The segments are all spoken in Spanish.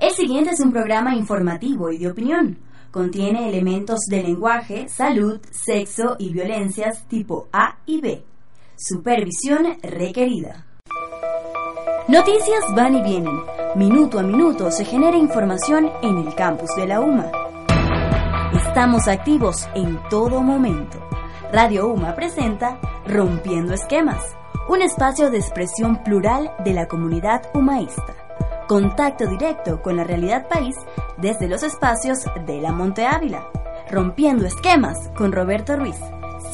El siguiente es un programa informativo y de opinión. Contiene elementos de lenguaje, salud, sexo y violencias tipo A y B. Supervisión requerida. Noticias van y vienen. Minuto a minuto se genera información en el campus de la UMA. Estamos activos en todo momento. Radio UMA presenta Rompiendo Esquemas, un espacio de expresión plural de la comunidad humaísta. Contacto directo con la realidad país desde los espacios de la Monte Ávila. Rompiendo Esquemas con Roberto Ruiz,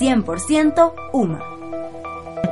100% UMA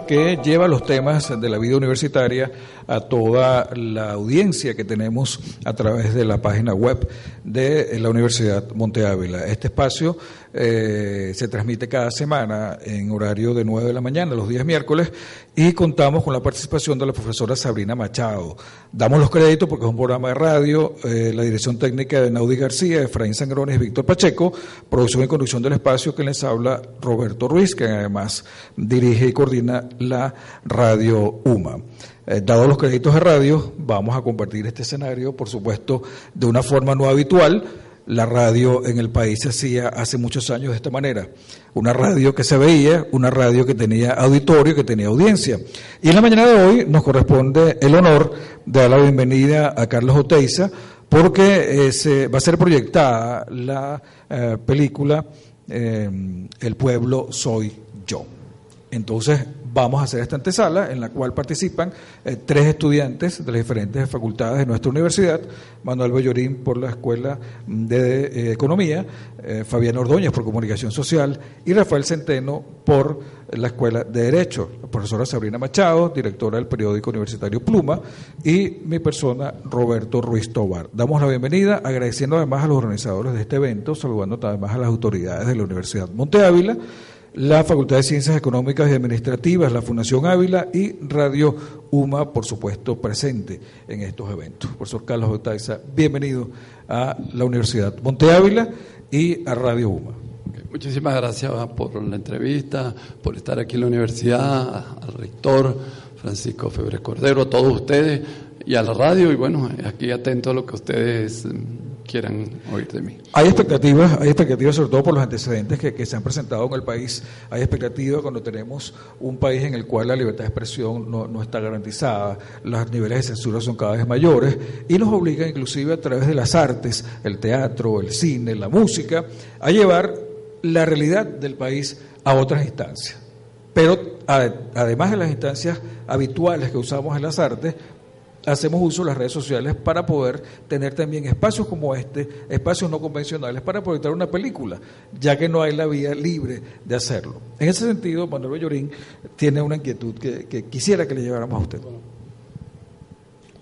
que lleva los temas de la vida universitaria a toda la audiencia que tenemos a través de la página web de la Universidad Monte Ávila. Este espacio eh, se transmite cada semana en horario de 9 de la mañana, los días miércoles, y contamos con la participación de la profesora Sabrina Machado. Damos los créditos porque es un programa de radio, eh, la dirección técnica de Naudi García, Efraín Sangrones y Víctor Pacheco, producción y conducción del espacio que les habla Roberto Ruiz, que además dirige y coordina la radio UMA. Eh, dados los créditos de radio, vamos a compartir este escenario, por supuesto, de una forma no habitual, la radio en el país se hacía hace muchos años de esta manera. Una radio que se veía, una radio que tenía auditorio, que tenía audiencia. Y en la mañana de hoy nos corresponde el honor de dar la bienvenida a Carlos Oteiza, porque eh, se, va a ser proyectada la eh, película eh, El pueblo soy yo. Entonces, vamos a hacer esta antesala en la cual participan eh, tres estudiantes de las diferentes facultades de nuestra universidad, Manuel Bellorín por la Escuela de eh, Economía, eh, Fabián Ordóñez por Comunicación Social y Rafael Centeno por la Escuela de Derecho, la profesora Sabrina Machado, directora del periódico universitario Pluma, y mi persona, Roberto Ruiz Tobar. Damos la bienvenida, agradeciendo además a los organizadores de este evento, saludando además a las autoridades de la Universidad Monte Ávila, la Facultad de Ciencias Económicas y Administrativas, la Fundación Ávila y Radio UMA, por supuesto, presente en estos eventos. Profesor Carlos Otaiza, bienvenido a la Universidad Monte Ávila y a Radio UMA. Muchísimas gracias por la entrevista, por estar aquí en la universidad, al rector Francisco Febre Cordero, a todos ustedes y a la radio y bueno, aquí atento a lo que ustedes quieran oír de mí. Hay expectativas, hay expectativas sobre todo por los antecedentes que, se han presentado en el país. Hay expectativas cuando tenemos un país en el cual la libertad de expresión no, está garantizada, los niveles de censura son cada vez mayores y nos obliga inclusive a través de las artes, el teatro, el cine, la música, a llevar la realidad del país a otras instancias. Pero además de las instancias habituales que usamos en las artes, hacemos uso de las redes sociales para poder tener también espacios como este, espacios no convencionales para proyectar una película, ya que no hay la vía libre de hacerlo. En ese sentido, Manuel Bellorín tiene una inquietud que, quisiera que le lleváramos a usted.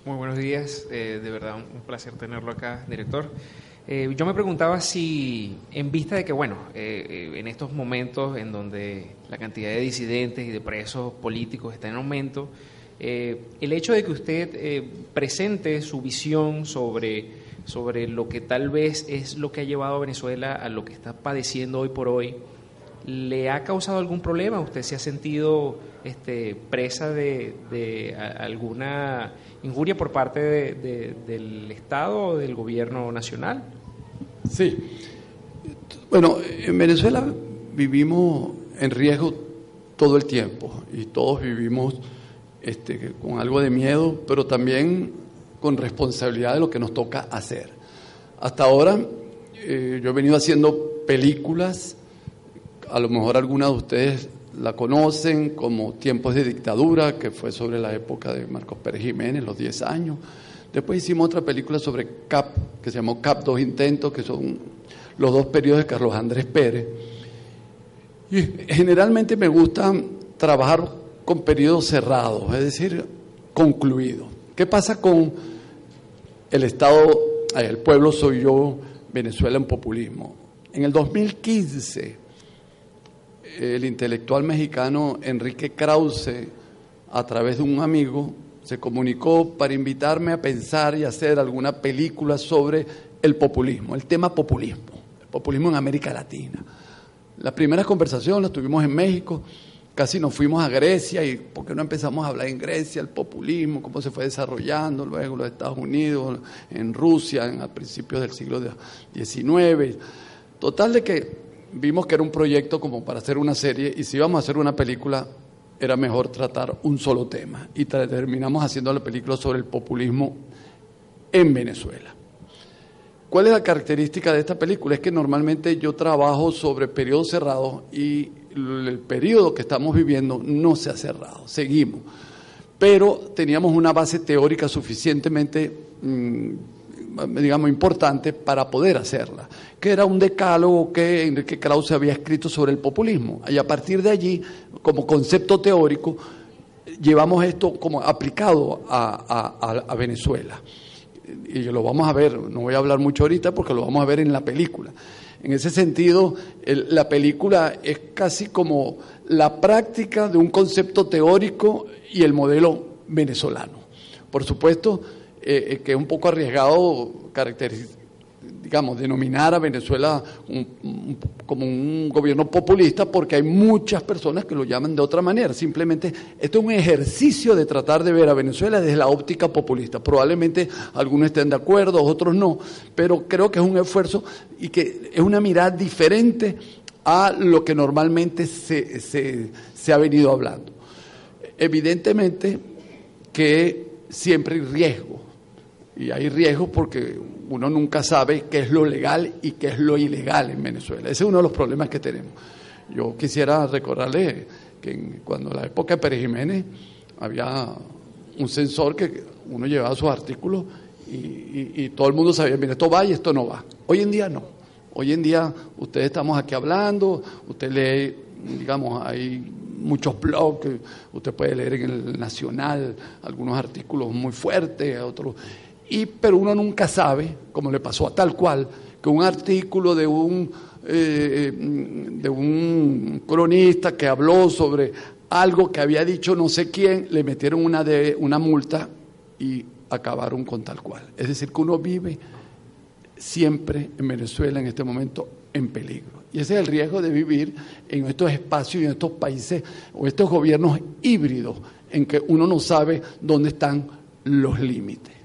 Muy buenos días, eh, de verdad un placer tenerlo acá, director. Eh, yo me preguntaba si, en vista de que, bueno, eh, en estos momentos en donde la cantidad de disidentes y de presos políticos está en aumento, eh, el hecho de que usted eh, presente su visión sobre, sobre lo que tal vez es lo que ha llevado a Venezuela a lo que está padeciendo hoy por hoy, ¿le ha causado algún problema? ¿Usted se ha sentido este, presa de, alguna injuria por parte del Estado o del gobierno nacional? Sí. Bueno, en Venezuela vivimos en riesgo todo el tiempo y todos vivimos este, con algo de miedo, pero también con responsabilidad de lo que nos toca hacer. Hasta ahora eh, yo he venido haciendo películas, a lo mejor algunas de ustedes la conocen como Tiempos de Dictadura, que fue sobre la época de Marcos Pérez Jiménez, los 10 años. Después hicimos otra película sobre CAP, que se llamó CAP Dos Intentos, que son los dos periodos de Carlos Andrés Pérez. Y generalmente me gusta trabajar con periodos cerrados, es decir, concluido. ¿Qué pasa con el Estado, el pueblo soy yo, Venezuela en populismo? En el 2015, el intelectual mexicano Enrique Krause, a través de un amigo, se comunicó para invitarme a pensar y hacer alguna película sobre el populismo, el tema populismo, el populismo en América Latina. Las primeras conversaciones las tuvimos en México casi nos fuimos a Grecia y por qué no empezamos a hablar en Grecia, el populismo, cómo se fue desarrollando luego los Estados Unidos, en Rusia, en, a principios del siglo XIX. Total de que vimos que era un proyecto como para hacer una serie y si íbamos a hacer una película era mejor tratar un solo tema y terminamos haciendo la película sobre el populismo en Venezuela. ¿Cuál es la característica de esta película? Es que normalmente yo trabajo sobre periodos cerrados y el periodo que estamos viviendo no se ha cerrado, seguimos. Pero teníamos una base teórica suficientemente, mm, digamos, importante para poder hacerla, que era un decálogo que Enrique Krause había escrito sobre el populismo. Y a partir de allí, como concepto teórico, llevamos esto como aplicado a, Venezuela. Y lo vamos a ver, no voy a hablar mucho ahorita porque lo vamos a ver en la película. En ese sentido, la película es casi como la práctica de un concepto teórico y el modelo venezolano. Por supuesto eh, eh, que es un poco arriesgado caracterizar digamos, denominar a Venezuela como un gobierno populista porque hay muchas personas que lo llaman de otra manera. Simplemente esto es un ejercicio de tratar de ver a Venezuela desde la óptica populista. Probablemente algunos estén de acuerdo, otros no, pero creo que es un esfuerzo y que es una mirada diferente a lo que normalmente se, se, se ha venido hablando. Evidentemente que siempre hay riesgo, y hay riesgo porque uno nunca sabe qué es lo legal y qué es lo ilegal en Venezuela. Ese es uno de los problemas que tenemos. Yo quisiera recordarle que cuando en la época de Pérez Jiménez había un sensor que uno llevaba sus artículos y, todo el mundo sabía, mire, esto va y esto no va. Hoy en día no. Hoy en día ustedes estamos aquí hablando, usted lee, digamos, hay muchos blogs, usted puede leer en el Nacional algunos artículos muy fuertes, otros y, pero uno nunca sabe, como le pasó a tal cual, que un artículo de un, eh, de un cronista que habló sobre algo que había dicho no sé quién, le metieron una, de, una multa y acabaron con tal cual. Es decir, que uno vive siempre en Venezuela en este momento en peligro. Y ese es el riesgo de vivir en estos espacios y en estos países o estos gobiernos híbridos en que uno no sabe dónde están los límites.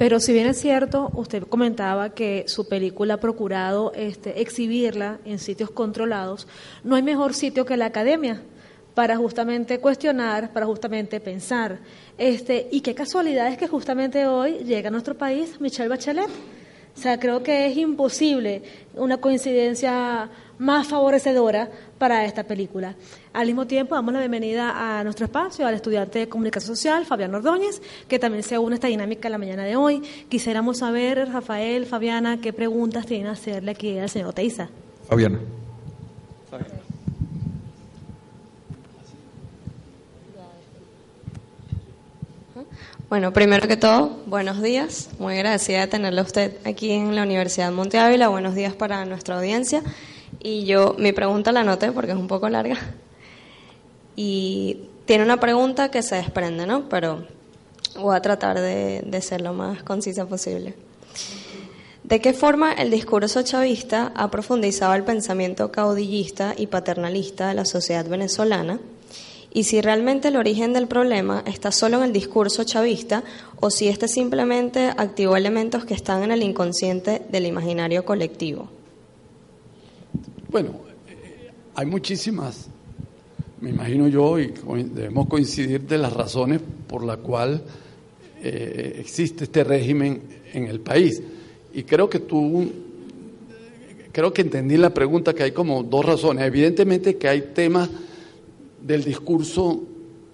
Pero si bien es cierto, usted comentaba que su película ha procurado este, exhibirla en sitios controlados, no hay mejor sitio que la academia para justamente cuestionar, para justamente pensar. Este, y qué casualidad es que justamente hoy llega a nuestro país Michelle Bachelet. O sea, creo que es imposible una coincidencia más favorecedora para esta película. Al mismo tiempo, damos la bienvenida a nuestro espacio al estudiante de comunicación social, Fabián Ordóñez, que también se une a esta dinámica la mañana de hoy. Quisiéramos saber, Rafael, Fabiana, qué preguntas tienen a hacerle aquí al señor Teiza. Fabiana. Bueno, primero que todo, buenos días. Muy agradecida de tenerle a usted aquí en la Universidad Monte Ávila. Buenos días para nuestra audiencia. Y yo, mi pregunta la anoté porque es un poco larga. Y tiene una pregunta que se desprende, ¿no? Pero voy a tratar de, de ser lo más concisa posible. ¿De qué forma el discurso chavista ha profundizado el pensamiento caudillista y paternalista de la sociedad venezolana? Y si realmente el origen del problema está solo en el discurso chavista o si este simplemente activó elementos que están en el inconsciente del imaginario colectivo. Bueno, hay muchísimas, me imagino yo, y debemos coincidir de las razones por las cuales eh, existe este régimen en el país. Y creo que tú, creo que entendí la pregunta que hay como dos razones. Evidentemente que hay temas del discurso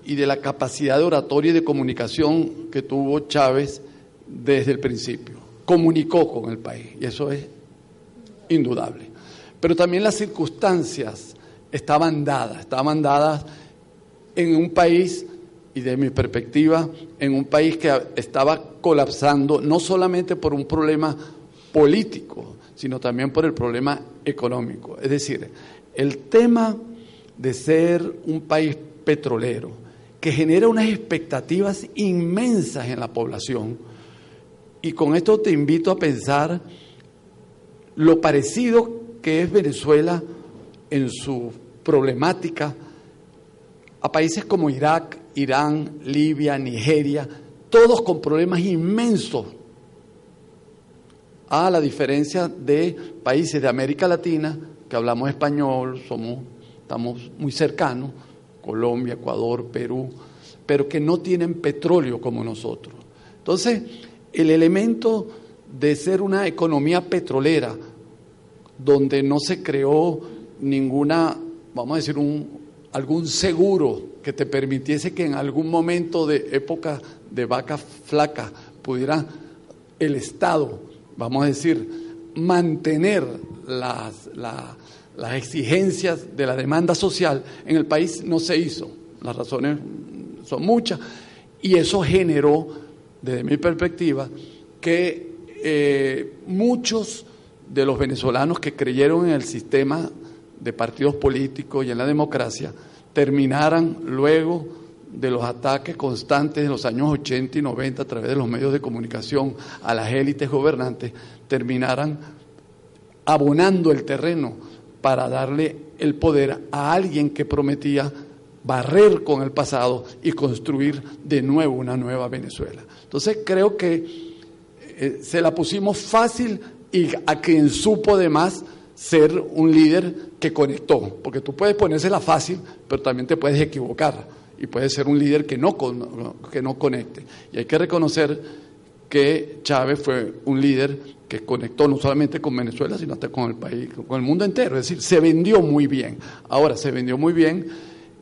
y de la capacidad de oratoria y de comunicación que tuvo Chávez desde el principio. Comunicó con el país y eso es indudable pero también las circunstancias estaban dadas, estaban dadas en un país, y de mi perspectiva, en un país que estaba colapsando no solamente por un problema político, sino también por el problema económico. Es decir, el tema de ser un país petrolero, que genera unas expectativas inmensas en la población, y con esto te invito a pensar lo parecido que es Venezuela en su problemática a países como Irak, Irán, Libia, Nigeria, todos con problemas inmensos, a la diferencia de países de América Latina, que hablamos español, somos, estamos muy cercanos, Colombia, Ecuador, Perú, pero que no tienen petróleo como nosotros. Entonces, el elemento de ser una economía petrolera, donde no se creó ninguna, vamos a decir, un, algún seguro que te permitiese que en algún momento de época de vaca flaca pudiera el Estado, vamos a decir, mantener las, las exigencias de la demanda social, en el país no se hizo. Las razones son muchas y eso generó, desde mi perspectiva, que eh, muchos de los venezolanos que creyeron en el sistema de partidos políticos y en la democracia terminaran luego de los ataques constantes de los años 80 y 90 a través de los medios de comunicación a las élites gobernantes, terminaran abonando el terreno para darle el poder a alguien que prometía barrer con el pasado y construir de nuevo una nueva Venezuela. Entonces creo que eh, se la pusimos fácil y a quien supo además ser un líder que conectó, porque tú puedes ponérsela fácil, pero también te puedes equivocar y puedes ser un líder que no, que no conecte. Y hay que reconocer que Chávez fue un líder que conectó no solamente con Venezuela, sino hasta con el país, con el mundo entero. Es decir, se vendió muy bien. Ahora, se vendió muy bien,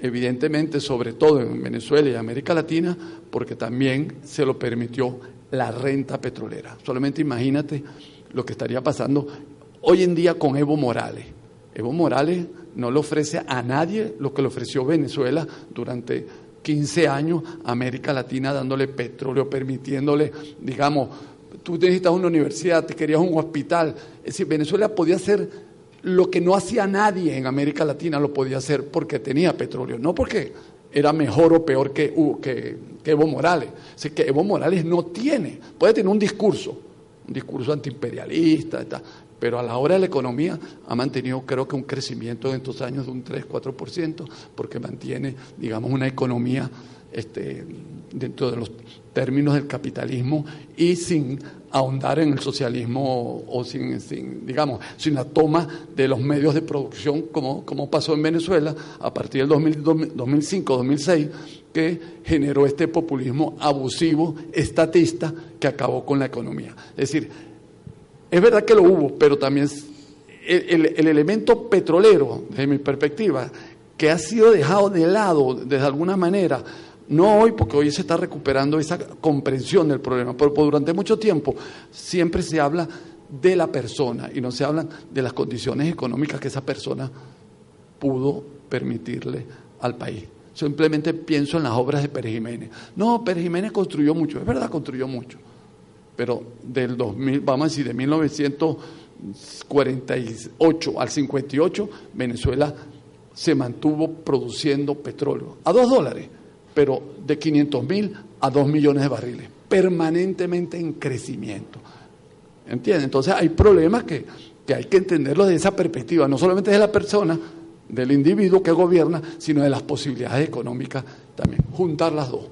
evidentemente, sobre todo en Venezuela y América Latina, porque también se lo permitió la renta petrolera. Solamente imagínate lo que estaría pasando hoy en día con Evo Morales. Evo Morales no le ofrece a nadie lo que le ofreció Venezuela durante 15 años a América Latina dándole petróleo, permitiéndole, digamos, tú necesitas una universidad, te querías un hospital. Es decir, Venezuela podía hacer lo que no hacía nadie en América Latina, lo podía hacer porque tenía petróleo, no porque era mejor o peor que, Evo Morales. Es que Evo Morales no tiene, puede tener un discurso, un discurso antiimperialista, pero a la hora de la economía ha mantenido creo que un crecimiento en estos años de un 3-4%, porque mantiene, digamos, una economía este, dentro de los términos del capitalismo y sin ahondar en el socialismo o sin, digamos, sin la toma de los medios de producción como, como pasó en Venezuela a partir del 2005-2006 que generó este populismo abusivo, estatista, que acabó con la economía. Es decir, es verdad que lo hubo, pero también el, el elemento petrolero, desde mi perspectiva, que ha sido dejado de lado de alguna manera, no hoy, porque hoy se está recuperando esa comprensión del problema, pero durante mucho tiempo siempre se habla de la persona y no se habla de las condiciones económicas que esa persona pudo permitirle al país. Simplemente pienso en las obras de Pérez Jiménez. No, Pérez Jiménez construyó mucho, es verdad, construyó mucho, pero del 2000, vamos a decir, de 1948 al 58, Venezuela se mantuvo produciendo petróleo a dos dólares pero de 500 mil a 2 millones de barriles, permanentemente en crecimiento. ¿Entiendes? Entonces hay problemas que, hay que entenderlos de esa perspectiva, no solamente de la persona, del individuo que gobierna, sino de las posibilidades económicas también, juntar las dos.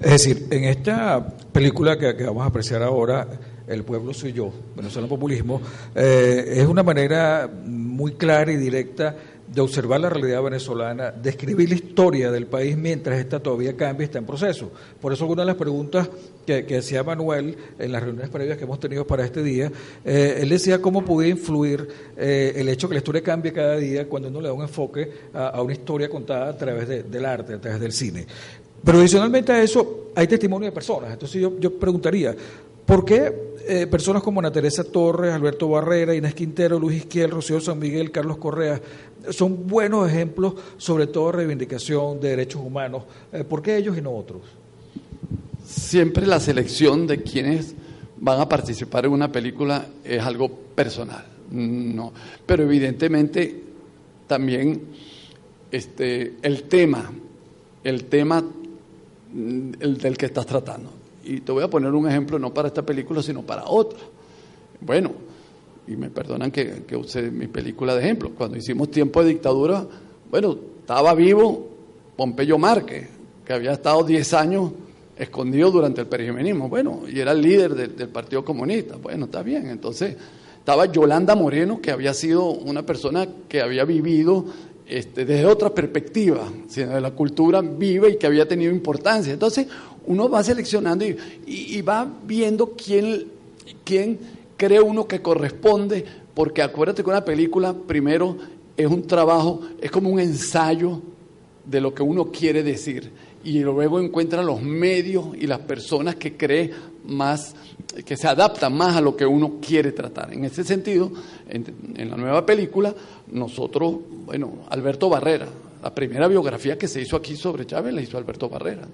Es decir, en esta película que, vamos a apreciar ahora, El pueblo soy yo, Venezuela Populismo, eh, es una manera muy clara y directa de observar la realidad venezolana, de escribir la historia del país mientras esta todavía cambia y está en proceso. Por eso una de las preguntas que, que hacía Manuel en las reuniones previas que hemos tenido para este día, eh, él decía cómo podía influir eh, el hecho que la historia cambie cada día cuando uno le da un enfoque a, una historia contada a través del arte, a través del cine. Pero adicionalmente a eso hay testimonio de personas. Entonces yo, yo preguntaría, ¿por qué eh, personas como Ana Teresa Torres, Alberto Barrera, Inés Quintero, Luis Izquiel, Rocío San Miguel, Carlos Correa, son buenos ejemplos, sobre todo de reivindicación de derechos humanos. Eh, ¿Por qué ellos y no otros? Siempre la selección de quienes van a participar en una película es algo personal, no, pero evidentemente también este, el tema, el tema mm, el del que estás tratando. Y te voy a poner un ejemplo no para esta película, sino para otra. Bueno, y me perdonan que, que use mi película de ejemplo. Cuando hicimos Tiempo de Dictadura, bueno, estaba vivo Pompeyo Márquez, que había estado 10 años escondido durante el perigenismo, bueno, y era el líder del, Partido Comunista, bueno, está bien, entonces estaba Yolanda Moreno, que había sido una persona que había vivido este, desde otra perspectiva, de la cultura viva y que había tenido importancia. Entonces, uno va seleccionando y, va viendo quién, quién cree uno que corresponde, porque acuérdate que una película primero es un trabajo, es como un ensayo de lo que uno quiere decir y luego encuentra los medios y las personas que cree más, que se adaptan más a lo que uno quiere tratar. En ese sentido, en, la nueva película, nosotros, bueno, Alberto Barrera, la primera biografía que se hizo aquí sobre Chávez la hizo Alberto Barrera.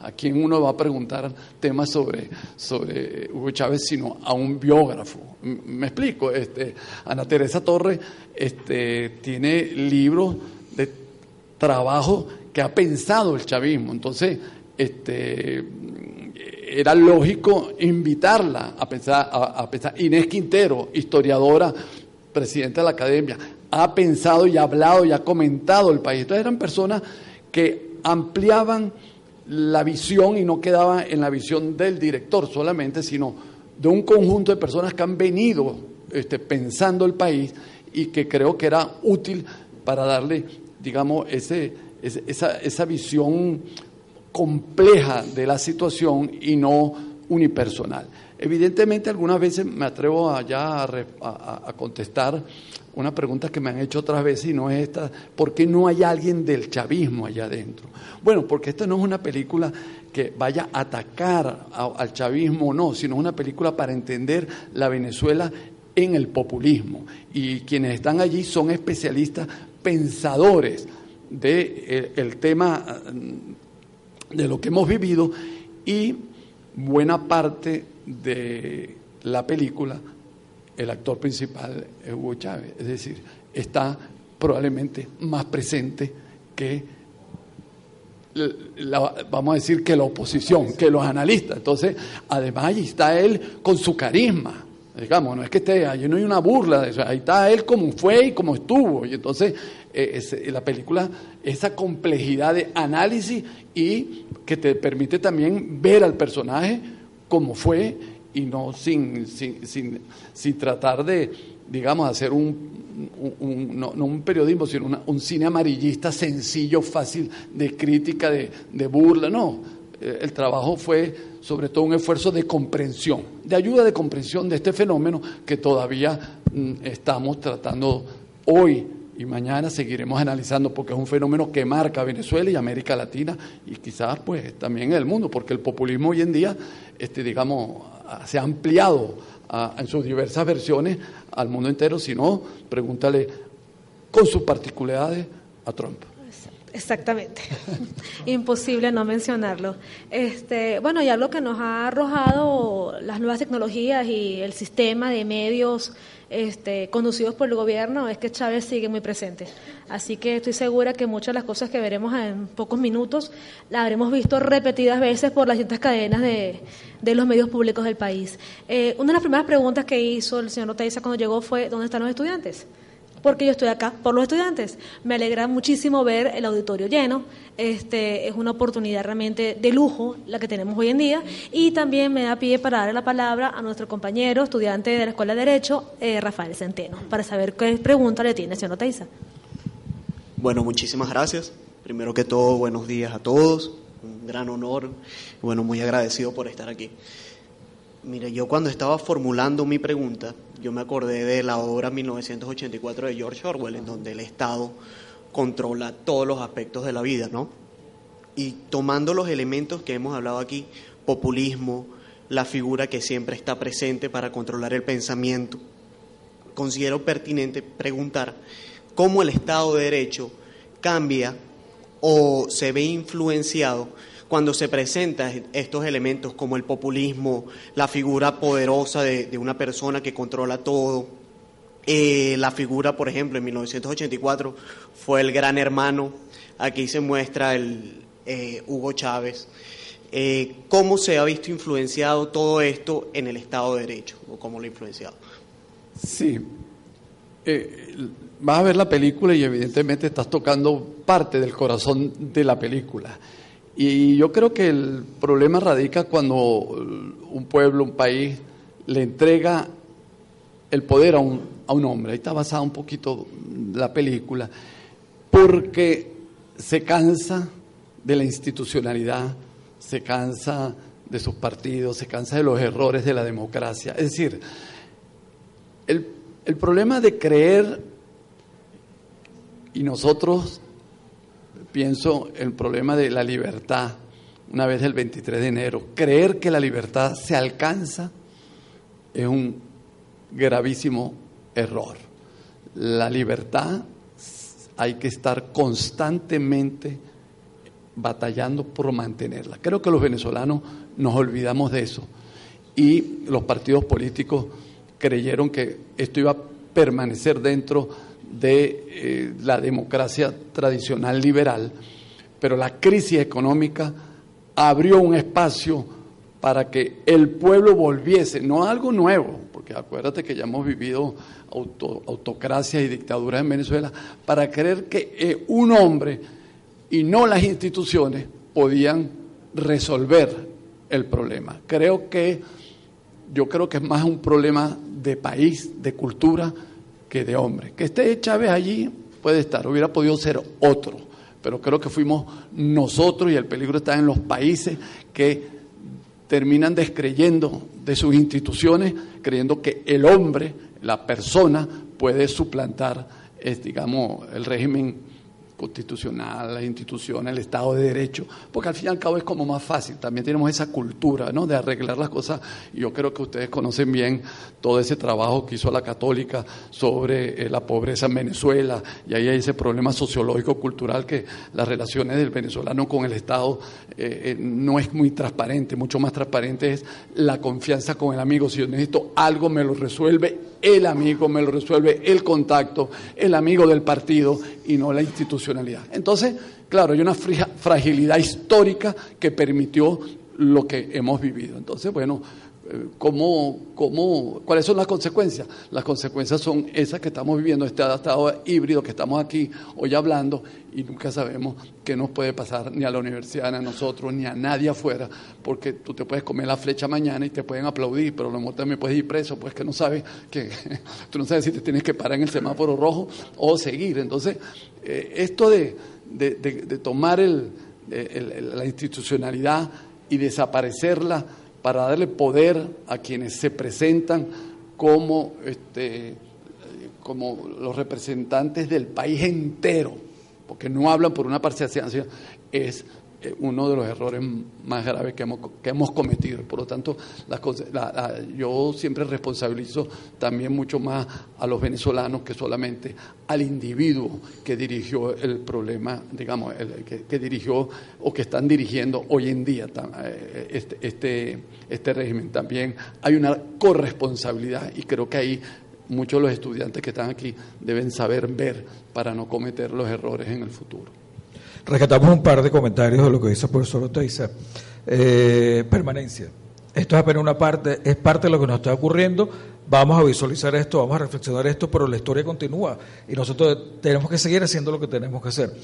¿A quién uno va a preguntar temas sobre, sobre Hugo Chávez sino a un biógrafo? Me explico. Este, Ana Teresa Torres este, tiene libros de trabajo que ha pensado el chavismo. Entonces, este, era lógico invitarla a pensar, a, pensar. Inés Quintero, historiadora, presidenta de la academia, ha pensado y ha hablado y ha comentado el país. Entonces eran personas que ampliaban la visión y no quedaba en la visión del director solamente, sino de un conjunto de personas que han venido este, pensando el país y que creo que era útil para darle, digamos, ese, esa, esa visión compleja de la situación y no unipersonal. Evidentemente, algunas veces me atrevo allá a, contestar una pregunta que me han hecho otras veces y no es esta, ¿por qué no hay alguien del chavismo allá adentro? Bueno, porque esta no es una película que vaya a atacar al chavismo o no, sino una película para entender la Venezuela en el populismo. Y quienes están allí son especialistas, pensadores de, el tema de lo que hemos vivido y buena parte de la película, el actor principal es Hugo Chávez, es decir, está probablemente más presente que vamos a decir que la oposición, que los analistas. Entonces, además ahí está él con su carisma. Digamos, no es que esté, allí no hay una burla, ahí está él como fue y como estuvo. Y entonces eh, la película, esa complejidad de análisis y que te permite también ver al personaje como fue y no sin, sin, sin, tratar de, digamos, hacer un, no, un periodismo, sino un cine amarillista sencillo, fácil de crítica, de, de burla, no. Eh, el trabajo fue sobre todo un esfuerzo de comprensión, de ayuda de comprensión de este fenómeno que todavía mm, estamos tratando hoy y mañana seguiremos analizando porque es un fenómeno que marca Venezuela y América Latina y quizás pues también el mundo, porque el populismo hoy en día, este, digamos, se ha ampliado en sus diversas versiones al mundo entero, si no, pregúntale con sus particularidades a Trump. Exactamente. Imposible no mencionarlo. Este, bueno, ya lo que nos ha arrojado las nuevas tecnologías y el sistema de medios este, conducidos por el gobierno es que Chávez sigue muy presente. Así que estoy segura que muchas de las cosas que veremos en pocos minutos las habremos visto repetidas veces por las distintas cadenas de, los medios públicos del país. Eh, una de las primeras preguntas que hizo el señor Oteiza cuando llegó fue ¿dónde están los estudiantes? Porque yo estoy acá por los estudiantes. Me alegra muchísimo ver el auditorio lleno. Este, es una oportunidad realmente de lujo la que tenemos hoy en día y también me da pie para darle la palabra a nuestro compañero estudiante de la Escuela de Derecho, eh, Rafael Centeno, para saber qué pregunta le tiene, señor Teiza. Bueno, muchísimas gracias. Primero que todo, buenos días a todos. Un gran honor. Bueno, muy agradecido por estar aquí. Mire, yo cuando estaba formulando mi pregunta, yo me acordé de la obra 1984 de George Orwell, en donde el Estado controla todos los aspectos de la vida, ¿no? Y tomando los elementos que hemos hablado aquí, populismo, la figura que siempre está presente para controlar el pensamiento, considero pertinente preguntar cómo el Estado de Derecho cambia o se ve influenciado cuando se presentan estos elementos como el populismo, la figura poderosa de, una persona que controla todo, eh, la figura, por ejemplo, en 1984 fue el gran hermano, aquí se muestra el eh, Hugo Chávez. Eh, ¿Cómo se ha visto influenciado todo esto en el Estado de Derecho? ¿O cómo lo ha influenciado? Sí. eh, vas a ver la película y evidentemente estás tocando parte del corazón de la película. Y yo creo que el problema radica cuando un pueblo, un país, le entrega el poder a un, a un hombre. Ahí está basada un poquito la película, porque se cansa de la institucionalidad, se cansa de sus partidos, se cansa de los errores de la democracia. Es decir, el, el problema de creer, y nosotros pienso el problema de la libertad, una vez el 23 de enero, creer que la libertad se alcanza es un gravísimo error. La libertad hay que estar constantemente batallando por mantenerla. Creo que los venezolanos nos olvidamos de eso y los partidos políticos creyeron que esto iba a permanecer dentro de eh, la democracia tradicional liberal, pero la crisis económica abrió un espacio para que el pueblo volviese, no algo nuevo, porque acuérdate que ya hemos vivido autocracia y dictaduras en Venezuela, para creer que eh, un hombre y no las instituciones podían resolver el problema. Creo que yo creo que es más un problema de país, de cultura, que de hombre. Que esté Chávez allí puede estar, hubiera podido ser otro, pero creo que fuimos nosotros y el peligro está en los países que terminan descreyendo de sus instituciones, creyendo que el hombre, la persona, puede suplantar, digamos, el régimen constitucional, las instituciones, el Estado de Derecho, porque al fin y al cabo es como más fácil. También tenemos esa cultura ¿no? de arreglar las cosas. Yo creo que ustedes conocen bien todo ese trabajo que hizo la Católica sobre eh, la pobreza en Venezuela, y ahí hay ese problema sociológico, cultural, que las relaciones del venezolano con el Estado eh, eh, no es muy transparente. Mucho más transparente es la confianza con el amigo. Si yo necesito algo, me lo resuelve el amigo, me lo resuelve el contacto, el amigo del partido y no la institucionalidad. Entonces, claro, hay una fragilidad histórica que permitió lo que hemos vivido. Entonces, bueno, ¿Cómo, cómo, cuáles son las consecuencias? Las consecuencias son esas que estamos viviendo, este estado híbrido que estamos aquí hoy hablando y nunca sabemos qué nos puede pasar ni a la universidad, ni a nosotros, ni a nadie afuera, porque tú te puedes comer la flecha mañana y te pueden aplaudir, pero a lo mejor también puedes ir preso, pues que no sabes, que tú no sabes si te tienes que parar en el semáforo rojo o seguir. Entonces, eh, esto de, de, tomar la institucionalidad y desaparecerla, para darle poder a quienes se presentan como, este, como los representantes del país entero, porque no hablan por una parcialidad, es uno de los errores más graves que hemos, que hemos cometido. Por lo tanto, yo siempre responsabilizo también mucho más a los venezolanos que solamente al individuo que dirigió el problema, digamos, el, que, dirigió o que están dirigiendo hoy en día eh, este, este, este régimen. También hay una corresponsabilidad y creo que ahí muchos de los estudiantes que están aquí deben saber ver para no cometer los errores en el futuro. Rescatamos un par de comentarios de lo que dice el profesor Oteiza. Eh, permanencia. Esto es apenas una parte, es parte de lo que nos está ocurriendo. Vamos a visualizar esto, vamos a reflexionar esto, pero la historia continúa y nosotros tenemos que seguir haciendo lo que tenemos que hacer.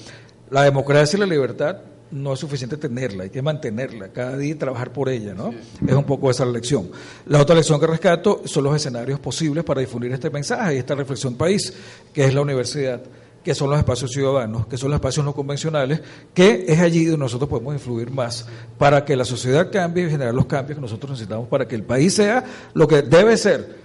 La democracia y la libertad no es suficiente tenerla, hay que mantenerla, cada día trabajar por ella, ¿no? Es un poco esa la lección. La otra lección que rescato son los escenarios posibles para difundir este mensaje y esta reflexión país, que es la universidad que son los espacios ciudadanos, que son los espacios no convencionales, que es allí donde nosotros podemos influir más para que la sociedad cambie y generar los cambios que nosotros necesitamos para que el país sea lo que debe ser,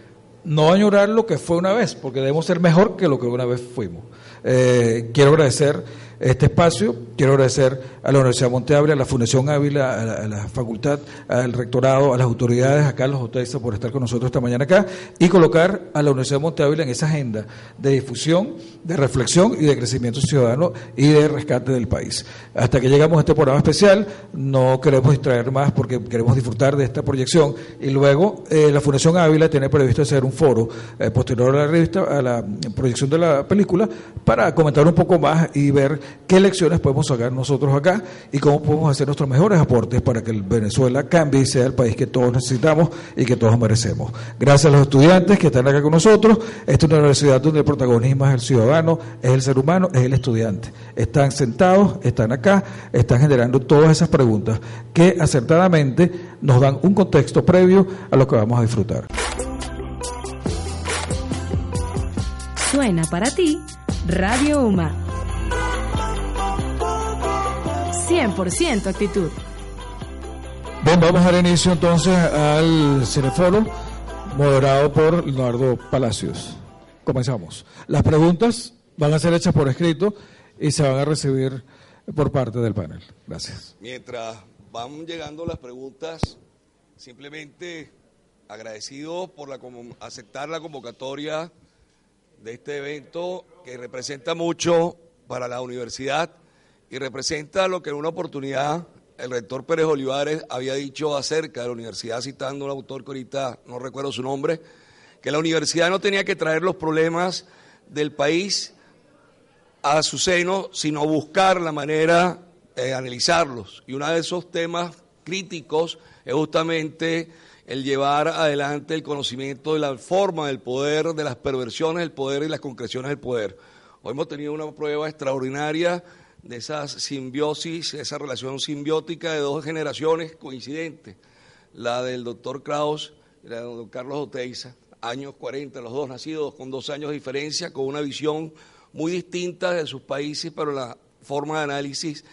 no añorar lo que fue una vez, porque debemos ser mejor que lo que una vez fuimos. Eh, quiero agradecer este espacio. Quiero agradecer a la Universidad Ávila, a la Fundación Ávila, a la, facultad, al rectorado, a las autoridades, a Carlos Oteiza por estar con nosotros esta mañana acá y colocar a la Universidad Ávila en esa agenda de difusión, de reflexión y de crecimiento ciudadano y de rescate del país. Hasta que llegamos a este programa especial, no queremos distraer más porque queremos disfrutar de esta proyección y luego eh, la Fundación Ávila tiene previsto hacer un foro eh, posterior a la revista, a la proyección de la película para comentar un poco más y ver qué lecciones podemos sacar nosotros acá y cómo podemos hacer nuestros mejores aportes para que Venezuela cambie y sea el país que todos necesitamos y que todos merecemos. Gracias a los estudiantes que están acá con nosotros. Esta es una universidad donde el protagonismo es el ciudadano, es el ser humano, es el estudiante. Están sentados, están acá, están generando todas esas preguntas que acertadamente nos dan un contexto previo a lo que vamos a disfrutar. Suena para ti Radio UMA. 100% actitud. Bien, vamos a dar inicio entonces al Cineforo, moderado por Leonardo Palacios. Comenzamos. Las preguntas van a ser hechas por escrito y se van a recibir por parte del panel. Gracias. Mientras van llegando las preguntas, simplemente agradecido por la, aceptar la convocatoria de este evento que representa mucho para la universidad y representa lo que en una oportunidad el rector Pérez Olivares había dicho acerca de la universidad, citando a un autor que ahorita no recuerdo su nombre, que la universidad no tenía que traer los problemas del país a su seno, sino buscar la manera de analizarlos. Y uno de esos temas críticos es justamente el llevar adelante el conocimiento de la forma del poder, de las perversiones del poder y las concreciones del poder. Hoy hemos tenido una prueba extraordinaria de esa simbiosis, esa relación simbiótica de dos generaciones coincidentes, la del doctor Kraus y la del doctor Carlos Oteiza, años 40, los dos nacidos con dos años de diferencia, con una visión muy distinta de sus países, pero la forma de análisis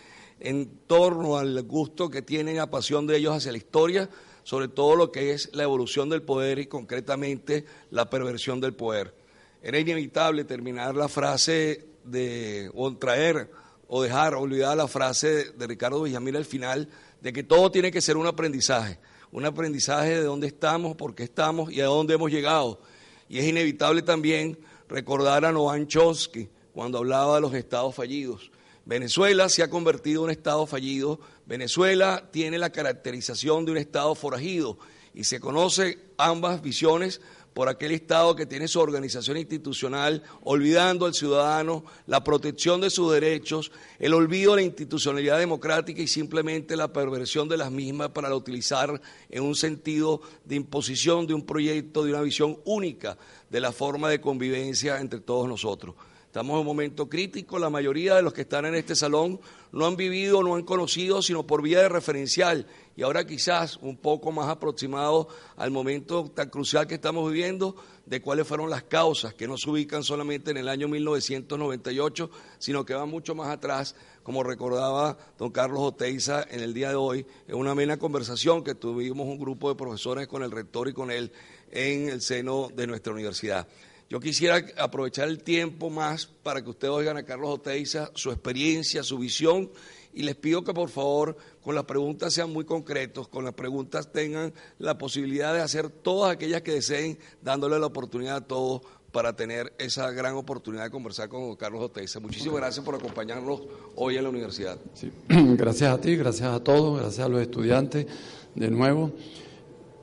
en torno al gusto que tienen, la pasión de ellos hacia la historia, sobre todo lo que es la evolución del poder y concretamente la perversión del poder. Era inevitable terminar la frase de, o traer o dejar olvidada la frase de Ricardo Villamil al final, de que todo tiene que ser un aprendizaje, un aprendizaje de dónde estamos, por qué estamos y a dónde hemos llegado. Y es inevitable también recordar a Noam Chomsky cuando hablaba de los estados fallidos. Venezuela se ha convertido en un Estado fallido. Venezuela tiene la caracterización de un Estado forajido y se conoce ambas visiones por aquel Estado que tiene su organización institucional, olvidando al ciudadano, la protección de sus derechos, el olvido de la institucionalidad democrática y simplemente la perversión de las mismas para utilizar en un sentido de imposición de un proyecto, de una visión única de la forma de convivencia entre todos nosotros. Estamos en un momento crítico, la mayoría de los que están en este salón no han vivido, no han conocido, sino por vía de referencial. Y ahora quizás un poco más aproximado al momento tan crucial que estamos viviendo, de cuáles fueron las causas, que no se ubican solamente en el año 1998, sino que van mucho más atrás, como recordaba don Carlos Oteiza en el día de hoy, en una amena conversación que tuvimos un grupo de profesores con el rector y con él en el seno de nuestra universidad. Yo quisiera aprovechar el tiempo más para que ustedes oigan a Carlos Oteiza, su experiencia, su visión, y les pido que por favor con las preguntas sean muy concretos, con las preguntas tengan la posibilidad de hacer todas aquellas que deseen, dándole la oportunidad a todos para tener esa gran oportunidad de conversar con Carlos Oteiza. Muchísimas gracias por acompañarnos hoy en la universidad. Gracias a ti, gracias a todos, gracias a los estudiantes de nuevo.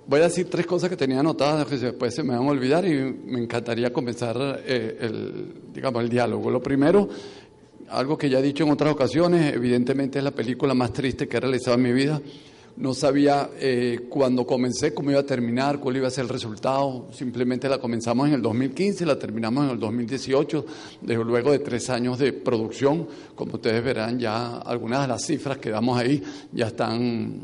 Voy a decir tres cosas que tenía anotadas que después se me van a olvidar y me encantaría comenzar eh, el, digamos, el diálogo. Lo primero, algo que ya he dicho en otras ocasiones, evidentemente es la película más triste que he realizado en mi vida. No sabía eh, cuando comencé cómo iba a terminar, cuál iba a ser el resultado. Simplemente la comenzamos en el 2015, la terminamos en el 2018, desde luego de tres años de producción. Como ustedes verán, ya algunas de las cifras que damos ahí ya están,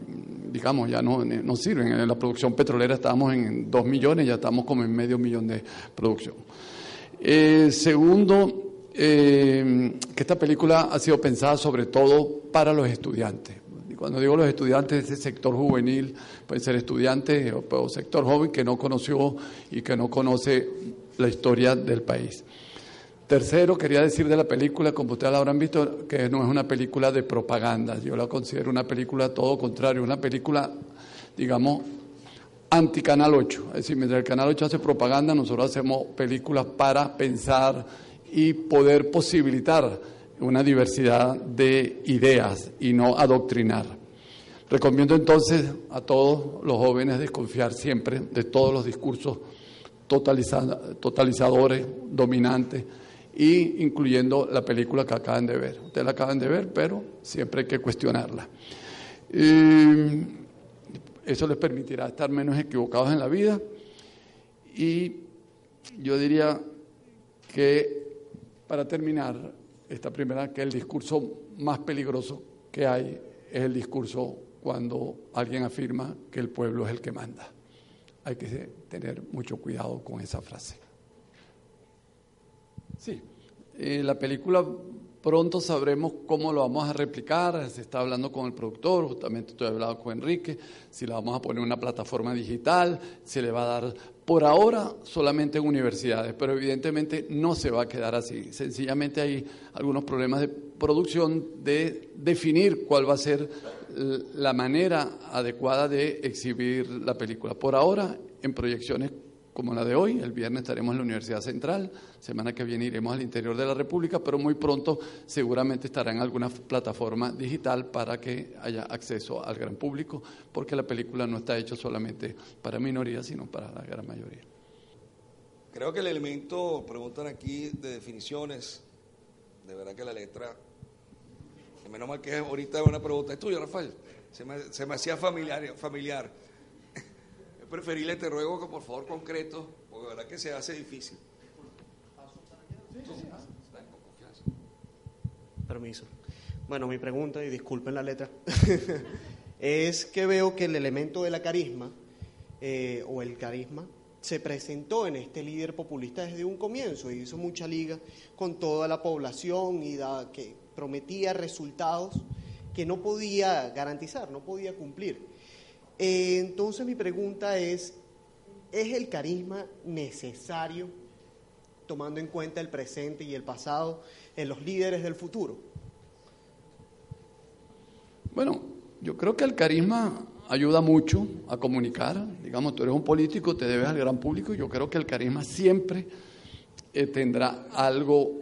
digamos, ya no, no sirven. En la producción petrolera estábamos en dos millones, ya estamos como en medio millón de producción. Eh, segundo, eh, que esta película ha sido pensada sobre todo para los estudiantes cuando digo los estudiantes, ese sector juvenil, pueden ser estudiantes o, sector joven que no conoció y que no conoce la historia del país. Tercero, quería decir de la película, como ustedes la habrán visto, que no es una película de propaganda. Yo la considero una película todo contrario, una película, digamos, anti-Canal 8. Es decir, mientras el Canal 8 hace propaganda, nosotros hacemos películas para pensar y poder posibilitar una diversidad de ideas y no adoctrinar. Recomiendo entonces a todos los jóvenes desconfiar siempre de todos los discursos totalizadores, dominantes, y incluyendo la película que acaban de ver. Ustedes la acaban de ver, pero siempre hay que cuestionarla. eso les permitirá estar menos equivocados en la vida y yo diría que para terminar esta primera, que el discurso más peligroso que hay es el discurso cuando alguien afirma que el pueblo es el que manda. Hay que tener mucho cuidado con esa frase. Sí, eh, la película pronto sabremos cómo lo vamos a replicar, se está hablando con el productor, justamente estoy hablando con Enrique, si la vamos a poner en una plataforma digital, se le va a dar por ahora solamente en universidades, pero evidentemente no se va a quedar así. Sencillamente hay algunos problemas de producción de definir cuál va a ser la manera adecuada de exhibir la película. Por ahora, en proyecciones como la de hoy, el viernes estaremos en la Universidad Central, semana que viene iremos al interior de la República, pero muy pronto seguramente estará en alguna plataforma digital para que haya acceso al gran público, porque la película no está hecha solamente para minorías, sino para la gran mayoría. Creo que el elemento, preguntan aquí, de definiciones, de verdad que la letra menos mal que ahorita es una pregunta, ¿es tuya, Rafael? Se me, hacía familiar. Preferible, te ruego que por favor concreto, porque la verdad que se hace difícil. Permiso. Bueno, mi pregunta, y disculpen la letra, es que veo que el elemento de la carisma, eh, o el carisma, se presentó en este líder populista desde un comienzo y hizo mucha liga con toda la población y da, que prometía resultados que no podía garantizar, no podía cumplir. Eh, entonces mi pregunta es, ¿es el carisma necesario, tomando en cuenta el presente y el pasado, en los líderes del futuro? Bueno, yo creo que el carisma ayuda mucho a comunicar. Digamos, tú eres un político, te debes al gran público. Yo creo que el carisma siempre eh, tendrá algo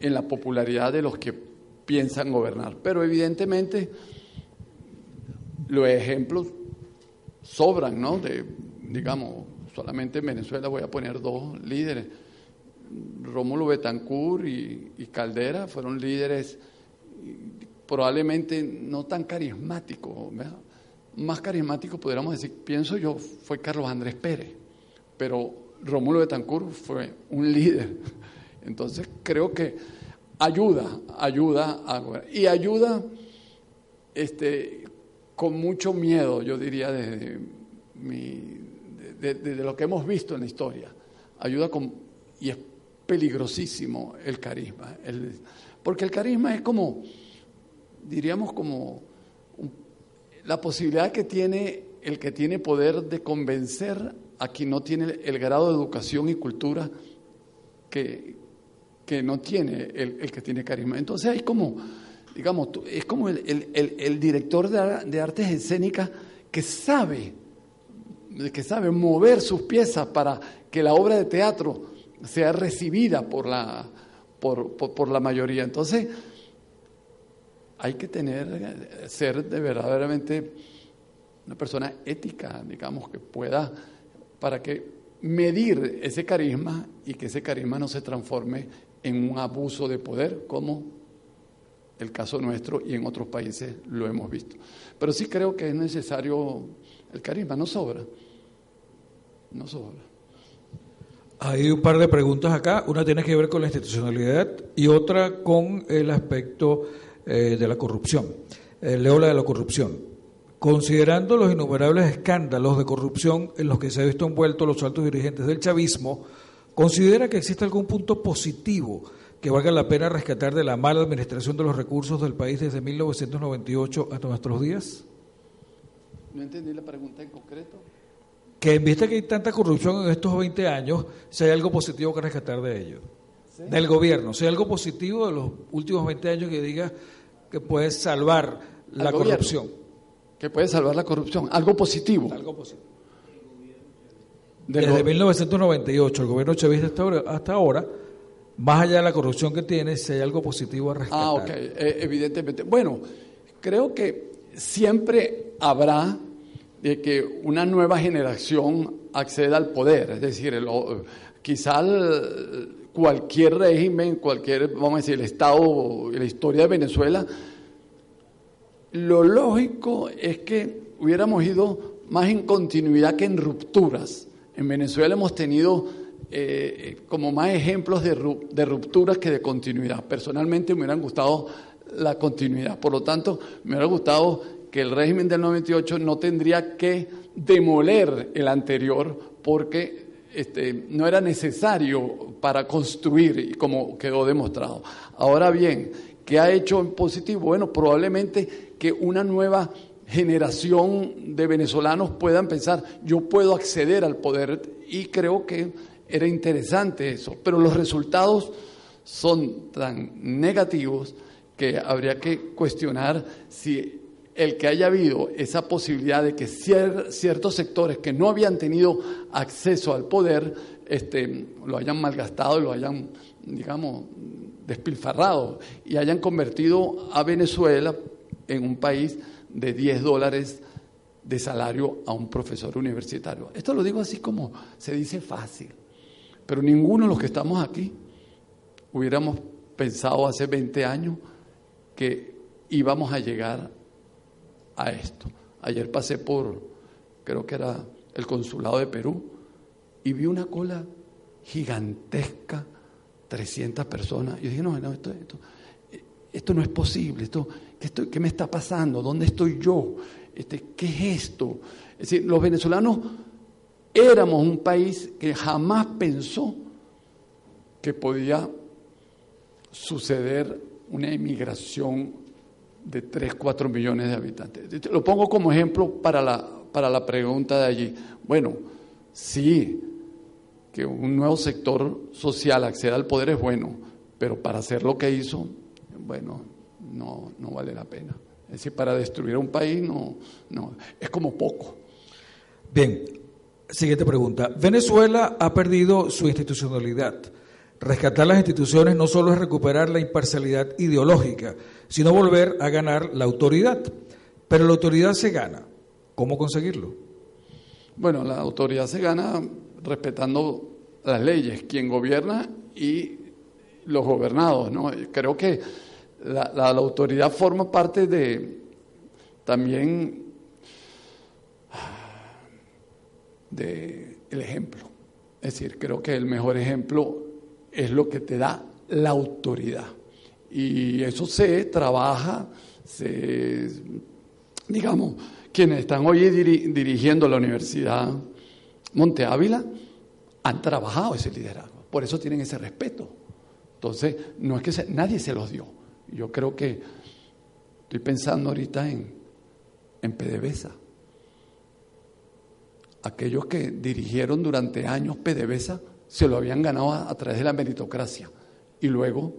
en la popularidad de los que piensan gobernar. Pero evidentemente los ejemplos sobran, ¿no? De, digamos, solamente en Venezuela voy a poner dos líderes. Rómulo Betancourt y, Caldera fueron líderes probablemente no tan carismáticos, más carismáticos podríamos decir, pienso yo, fue Carlos Andrés Pérez, pero Rómulo Betancourt fue un líder entonces creo que ayuda, ayuda a y ayuda este, con mucho miedo, yo diría, de, lo que hemos visto en la historia. Ayuda con, y es peligrosísimo el carisma, porque el carisma es como, diríamos como la posibilidad que tiene el que tiene poder de convencer a quien no tiene el grado de educación y cultura que, que no tiene el, que tiene carisma. Entonces hay como, digamos, es como el, director de, artes escénicas que sabe, que sabe mover sus piezas para que la obra de teatro sea recibida por la, por, por, la mayoría. Entonces, hay que tener, ser de verdaderamente una persona ética, digamos, que pueda, para que medir ese carisma y que ese carisma no se transforme en un abuso de poder, como el caso nuestro y en otros países lo hemos visto. Pero sí creo que es necesario el carisma, no sobra, no sobra. Hay un par de preguntas acá, una tiene que ver con la institucionalidad y otra con el aspecto eh, de la corrupción. Eh, leo la de la corrupción. Considerando los innumerables escándalos de corrupción en los que se han visto envueltos los altos dirigentes del chavismo, ¿Considera que existe algún punto positivo que valga la pena rescatar de la mala administración de los recursos del país desde 1998 hasta nuestros días? No entendí la pregunta en concreto. Que en vista que hay tanta corrupción en estos 20 años, si hay algo positivo que rescatar de ello. Del gobierno, si hay algo positivo de los últimos 20 años que diga que puede salvar la corrupción. Que puede salvar la corrupción, algo positivo. Algo positivo. Desde 1998, el gobierno chavista hasta ahora, hasta ahora, más allá de la corrupción que tiene, si hay algo positivo a rescatar. Ah, ok, eh, evidentemente. Bueno, creo que siempre habrá de que una nueva generación acceda al poder, es decir, quizá cualquier régimen, cualquier, vamos a decir, el Estado, la historia de Venezuela, lo lógico es que hubiéramos ido más en continuidad que en rupturas. En Venezuela hemos tenido eh, como más ejemplos de, rupturas que de continuidad. Personalmente me hubieran gustado la continuidad. Por lo tanto, me hubiera gustado que el régimen del 98 no tendría que demoler el anterior porque este, no era necesario para construir, como quedó demostrado. Ahora bien, ¿qué ha hecho en positivo? Bueno, probablemente que una nueva generación de venezolanos puedan pensar, yo puedo acceder al poder y creo que era interesante eso, pero los resultados son tan negativos que habría que cuestionar si el que haya habido esa posibilidad de que ciertos sectores que no habían tenido acceso al poder este, lo hayan malgastado lo hayan, digamos, despilfarrado y hayan convertido a Venezuela en un país de 10 dólares de salario a un profesor universitario. Esto lo digo así como se dice fácil, pero ninguno de los que estamos aquí hubiéramos pensado hace 20 años que íbamos a llegar a esto. Ayer pasé por, creo que era el consulado de Perú, y vi una cola gigantesca, 300 personas. Yo dije, no, no, esto, esto, no es posible, esto, esto, ¿qué me está pasando? ¿Dónde estoy yo? Este, ¿Qué es esto? Es decir, los venezolanos éramos un país que jamás pensó que podía suceder una emigración de 3, 4 millones de habitantes. Lo pongo como ejemplo para la, para la pregunta de allí. Bueno, sí, que un nuevo sector social acceda al poder es bueno, pero para hacer lo que hizo, bueno, no, no vale la pena. Es decir, para destruir un país no, no, es como poco. Bien, siguiente pregunta. Venezuela ha perdido su institucionalidad. Rescatar las instituciones no solo es recuperar la imparcialidad ideológica, sino volver a ganar la autoridad. Pero la autoridad se gana. ¿Cómo conseguirlo? Bueno, la autoridad se gana respetando las leyes, quien gobierna y los gobernados. ¿no? Creo que la, la autoridad forma parte de también del el ejemplo. Es decir, creo que el mejor ejemplo es lo que te da la autoridad. Y eso se trabaja, se, digamos, quienes están hoy dirigiendo la Universidad Monte Ávila han trabajado ese liderazgo, por eso tienen ese respeto. Entonces, no es que nadie se los dio. Yo creo que estoy pensando ahorita en, en PDVSA. Aquellos que dirigieron durante años PDVSA se lo habían ganado a, través de la meritocracia. Y luego,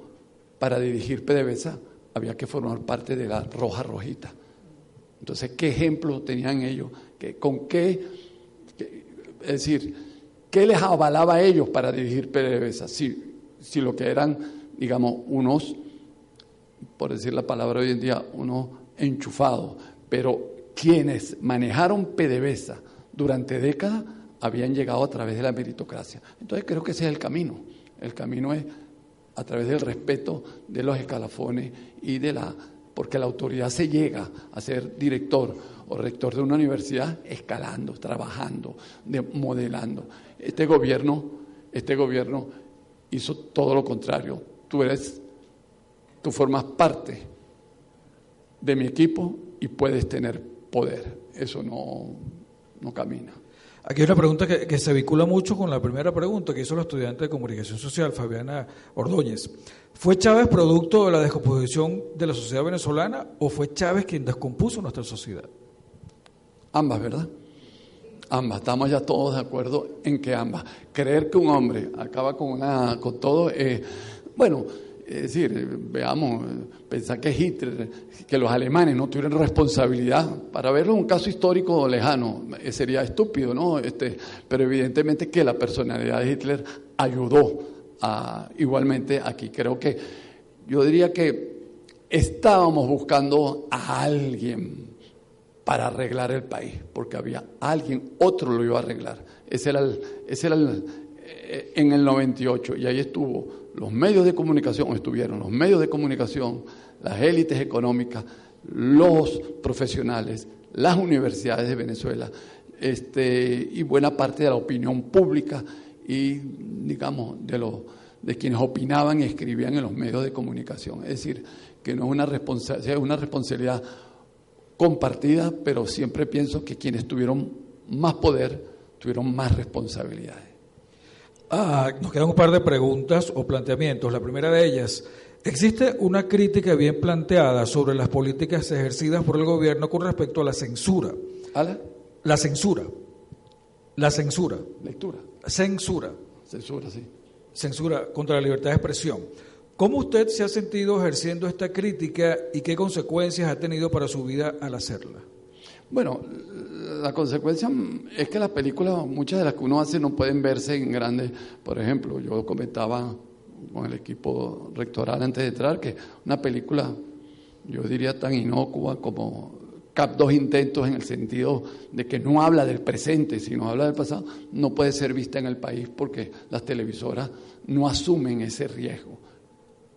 para dirigir PDVSA, había que formar parte de la Roja Rojita. Entonces, ¿qué ejemplo tenían ellos? ¿Con qué, es decir, qué les avalaba a ellos para dirigir PDVSA? Si, si lo que eran, digamos, unos, por decir la palabra hoy en día, unos enchufados, pero quienes manejaron PDVSA durante décadas habían llegado a través de la meritocracia. Entonces creo que ese es el camino. El camino es a través del respeto de los escalafones y de la porque la autoridad se llega a ser director o rector de una universidad escalando, trabajando, modelando. Este gobierno, este gobierno hizo todo lo contrario. Tú eres, tú formas parte de mi equipo y puedes tener poder. Eso no, no camina. Aquí hay una pregunta que, se vincula mucho con la primera pregunta que hizo la estudiante de comunicación social, Fabiana Ordóñez. ¿Fue Chávez producto de la descomposición de la sociedad venezolana o fue Chávez quien descompuso nuestra sociedad? Ambas, ¿verdad? Ambas, estamos ya todos de acuerdo en que ambas. Creer que un hombre acaba con, una, con todo, eh, bueno, es decir, veamos, pensar que Hitler, que los alemanes no tuvieron responsabilidad, para verlo un caso histórico lejano, eh, sería estúpido, ¿no? Este, pero evidentemente que la personalidad de Hitler ayudó a, igualmente aquí. Creo que yo diría que estábamos buscando a alguien para arreglar el país, porque había alguien, otro lo iba a arreglar. Ese era el, ese era el, eh, en el 98 y ahí estuvo los medios de comunicación, estuvieron los medios de comunicación, las élites económicas, los profesionales, las universidades de Venezuela este, y buena parte de la opinión pública y, digamos, de, de quienes opinaban y escribían en los medios de comunicación. Es decir, que no es una responsabilidad, es una responsabilidad compartida, pero siempre pienso que quienes tuvieron más poder tuvieron más responsabilidades. Ah, nos quedan un par de preguntas o planteamientos. La primera de ellas, ¿existe una crítica bien planteada sobre las políticas ejercidas por el gobierno con respecto a la censura? ¿Ala? La censura. La censura. Lectura. Censura. Censura, sí. Censura contra la libertad de expresión. ¿Cómo usted se ha sentido ejerciendo esta crítica y qué consecuencias ha tenido para su vida al hacerla? Bueno, la consecuencia es que las películas, muchas de las que uno hace, no pueden verse en grandes. Por ejemplo, yo comentaba con el equipo rectoral antes de entrar que una película, yo diría tan inocua como Cap dos intentos en el sentido de que no habla del presente, sino habla del pasado, no puede ser vista en el país porque las televisoras no asumen ese riesgo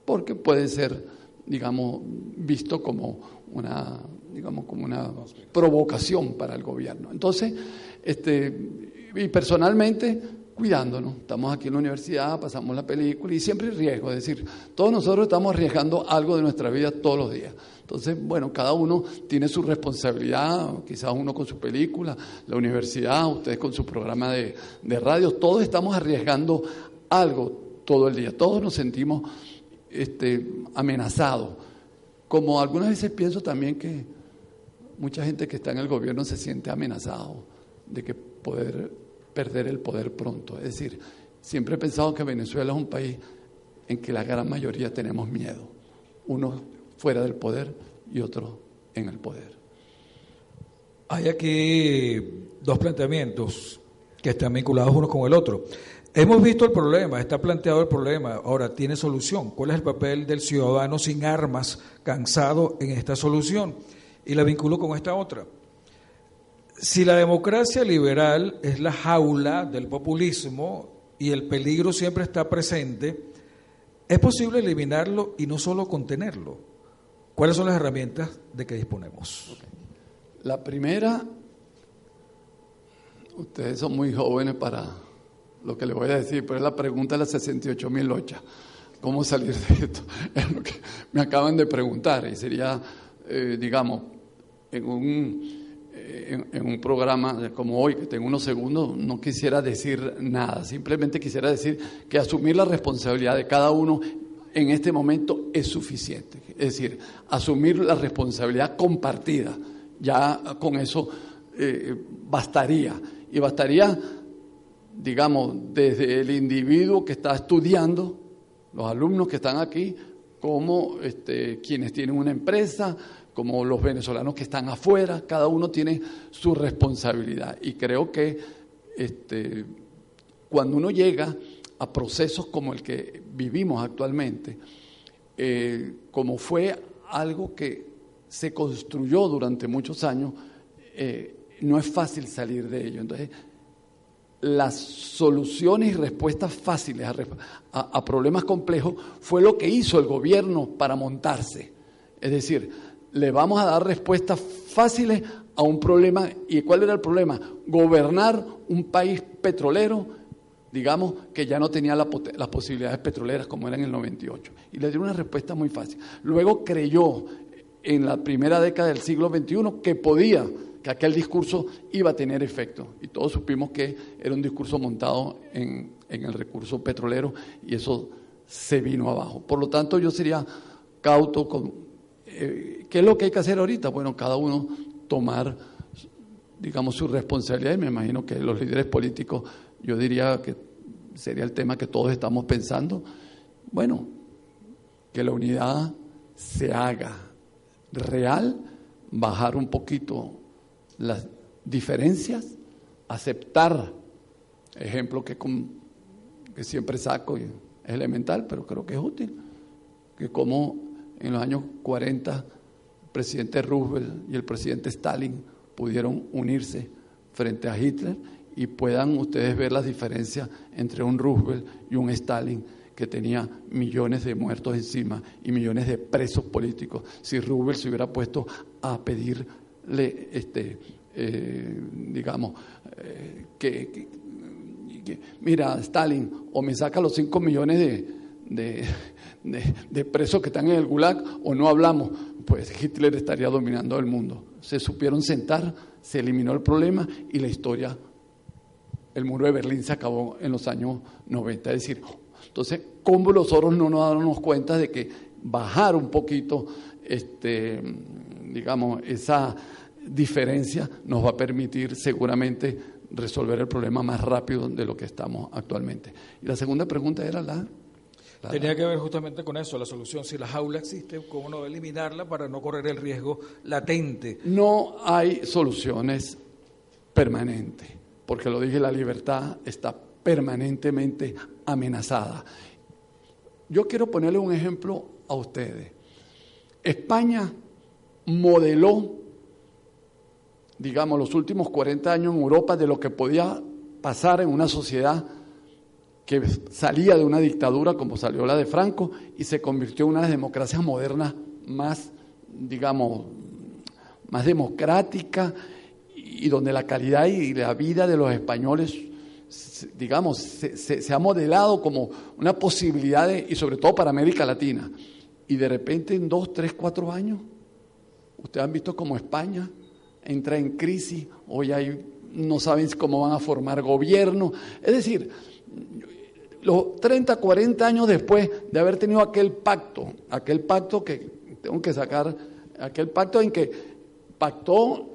porque puede ser, digamos, visto como una, digamos, como una provocación para el gobierno. Entonces, este, y personalmente, cuidándonos, estamos aquí en la universidad, pasamos la película y siempre riesgo, es decir, todos nosotros estamos arriesgando algo de nuestra vida todos los días. Entonces, bueno, cada uno tiene su responsabilidad, quizás uno con su película, la universidad, ustedes con su programa de, de radio, todos estamos arriesgando algo todo el día, todos nos sentimos este, amenazado. Como algunas veces pienso también que mucha gente que está en el gobierno se siente amenazado de que poder perder el poder pronto. Es decir, siempre he pensado que Venezuela es un país en que la gran mayoría tenemos miedo, uno fuera del poder y otro en el poder. Hay aquí dos planteamientos que están vinculados uno con el otro. Hemos visto el problema, está planteado el problema, ahora tiene solución. ¿Cuál es el papel del ciudadano sin armas, cansado en esta solución? Y la vinculo con esta otra. Si la democracia liberal es la jaula del populismo y el peligro siempre está presente, es posible eliminarlo y no solo contenerlo. ¿Cuáles son las herramientas de que disponemos? La primera, ustedes son muy jóvenes para lo que le voy a decir, pero es la pregunta de las 68 mil lochas. ¿Cómo salir de esto? Es lo que me acaban de preguntar y sería, eh, digamos, en un, eh, en, un programa como hoy, que tengo unos segundos, no quisiera decir nada, simplemente quisiera decir que asumir la responsabilidad de cada uno en este momento es suficiente. Es decir, asumir la responsabilidad compartida, ya con eso eh, bastaría. Y bastaría digamos, desde el individuo que está estudiando, los alumnos que están aquí, como este, quienes tienen una empresa, como los venezolanos que están afuera, cada uno tiene su responsabilidad. Y creo que este, cuando uno llega a procesos como el que vivimos actualmente, eh, como fue algo que se construyó durante muchos años, eh, no es fácil salir de ello. Entonces, las soluciones y respuestas fáciles a, problemas complejos fue lo que hizo el gobierno para montarse. Es decir, le vamos a dar respuestas fáciles a un problema. ¿Y cuál era el problema? Gobernar un país petrolero, digamos, que ya no tenía las posibilidades petroleras como era en el 98. Y le dio una respuesta muy fácil. Luego creyó en la primera década del siglo XXI que podía que aquel discurso iba a tener efecto. Y todos supimos que era un discurso montado en, el recurso petrolero y eso se vino abajo. Por lo tanto, yo sería cauto con... Eh, ¿Qué es lo que hay que hacer ahorita? Bueno, cada uno tomar, digamos, su responsabilidad y me imagino que los líderes políticos, yo diría que sería el tema que todos estamos pensando. Bueno, que la unidad se haga real, bajar un poquito las diferencias, aceptar, ejemplo que, que siempre saco, y es elemental, pero creo que es útil, que como en los años 40 el presidente Roosevelt y el presidente Stalin pudieron unirse frente a Hitler y puedan ustedes ver las diferencias entre un Roosevelt y un Stalin que tenía millones de muertos encima y millones de presos políticos. Si Roosevelt se hubiera puesto a pedirle, este, eh, digamos, eh, que, mira, Stalin, o me saca los 5 millones de, de, presos que están en el Gulag, o no hablamos, pues Hitler estaría dominando el mundo. Se supieron sentar, se eliminó el problema y la historia, el muro de Berlín se acabó en los años 90. Es decir, entonces, ¿cómo nosotros no nos damos cuenta de que bajar un poquito, este, digamos, esa diferencia nos va a permitir seguramente resolver el problema más rápido de lo que estamos actualmente? Y la segunda pregunta era la... Tenía que ver justamente con eso, la solución. Si la jaula existe, ¿cómo no eliminarla para no correr el riesgo latente? No hay soluciones permanentes, porque lo dije, la libertad está permanentemente amenazada. Yo quiero ponerle un ejemplo a ustedes. España modeló, digamos, los últimos 40 años en Europa de lo que podía pasar en una sociedad que salía de una dictadura como salió la de Franco y se convirtió en una de las democracias modernas más, digamos, más democrática y donde la calidad y la vida de los españoles digamos, se, ha modelado como una posibilidad, y sobre todo para América Latina. Y de repente en dos, tres, cuatro años, ustedes han visto como España entra en crisis, hoy hay, no saben cómo van a formar gobierno. Es decir, los 30, 40 años después de haber tenido aquel pacto, aquel pacto que tengo que sacar, aquel pacto en que pactó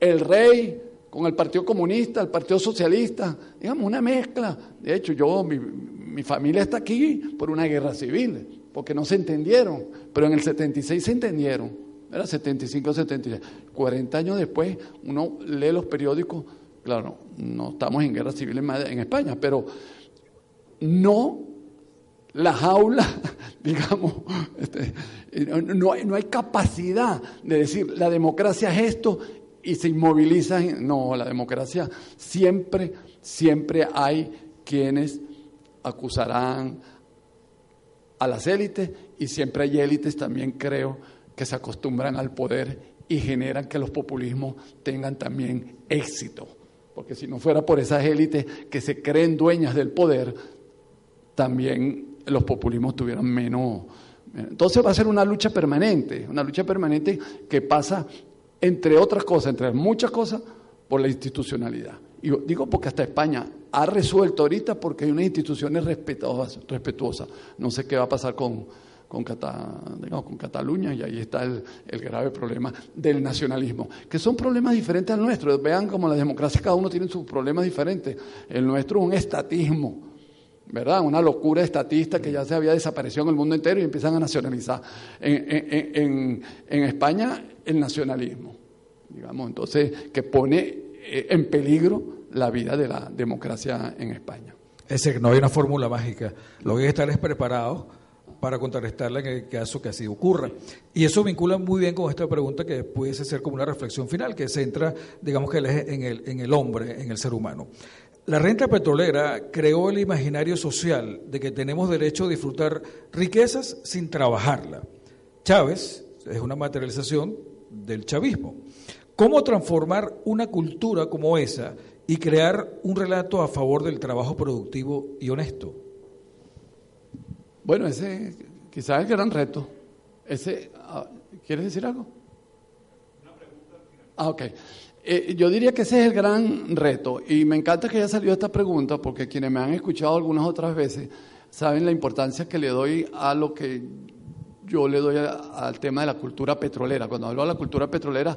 el rey con el Partido Comunista, el Partido Socialista, digamos, una mezcla. De hecho, yo, mi, familia está aquí por una guerra civil, porque no se entendieron, pero en el 76 se entendieron, era 75, 76. 40 años después, uno lee los periódicos, claro, no estamos en guerra civil en, España, pero no la jaula, digamos, este, no, no, hay capacidad de decir la democracia es esto y se inmovilizan. No, la democracia siempre, siempre hay quienes acusarán a las élites y siempre hay élites también creo que se acostumbran al poder y generan que los populismos tengan también éxito. Porque si no fuera por esas élites que se creen dueñas del poder, también los populismos tuvieran menos... Entonces va a ser una lucha permanente, una lucha permanente que pasa entre otras cosas, entre muchas cosas, por la institucionalidad. Y digo porque hasta España ha resuelto ahorita porque hay unas instituciones respetuosas. No sé qué va a pasar con, con, con Cataluña y ahí está el, el, grave problema del nacionalismo, que son problemas diferentes al nuestro. Vean como la democracia cada uno tiene sus problemas diferentes. El nuestro es un estatismo, ¿verdad? Una locura estatista que ya se había desaparecido en el mundo entero y empiezan a nacionalizar. En, en España el nacionalismo, digamos, entonces que pone eh, en peligro la vida de la democracia en España. Es decir, no hay una fórmula mágica. Lo que hay que estar es preparado para contrarrestarla en el caso que así ocurra. Y eso vincula muy bien con esta pregunta que pudiese ser como una reflexión final, que centra, digamos que en el, en el hombre, en el ser humano. La renta petrolera creó el imaginario social de que tenemos derecho a disfrutar riquezas sin trabajarla. Chávez es una materialización del chavismo. ¿Cómo transformar una cultura como esa y crear un relato a favor del trabajo productivo y honesto? Bueno, ese quizás es el gran reto. Ese, ah, ¿Quieres decir algo? Una pregunta. Ah, ok. Eh, yo diría que ese es el gran reto y me encanta que haya salido esta pregunta porque quienes me han escuchado algunas otras veces saben la importancia que le doy a lo que yo le doy al tema de la cultura petrolera. Cuando hablo de la cultura petrolera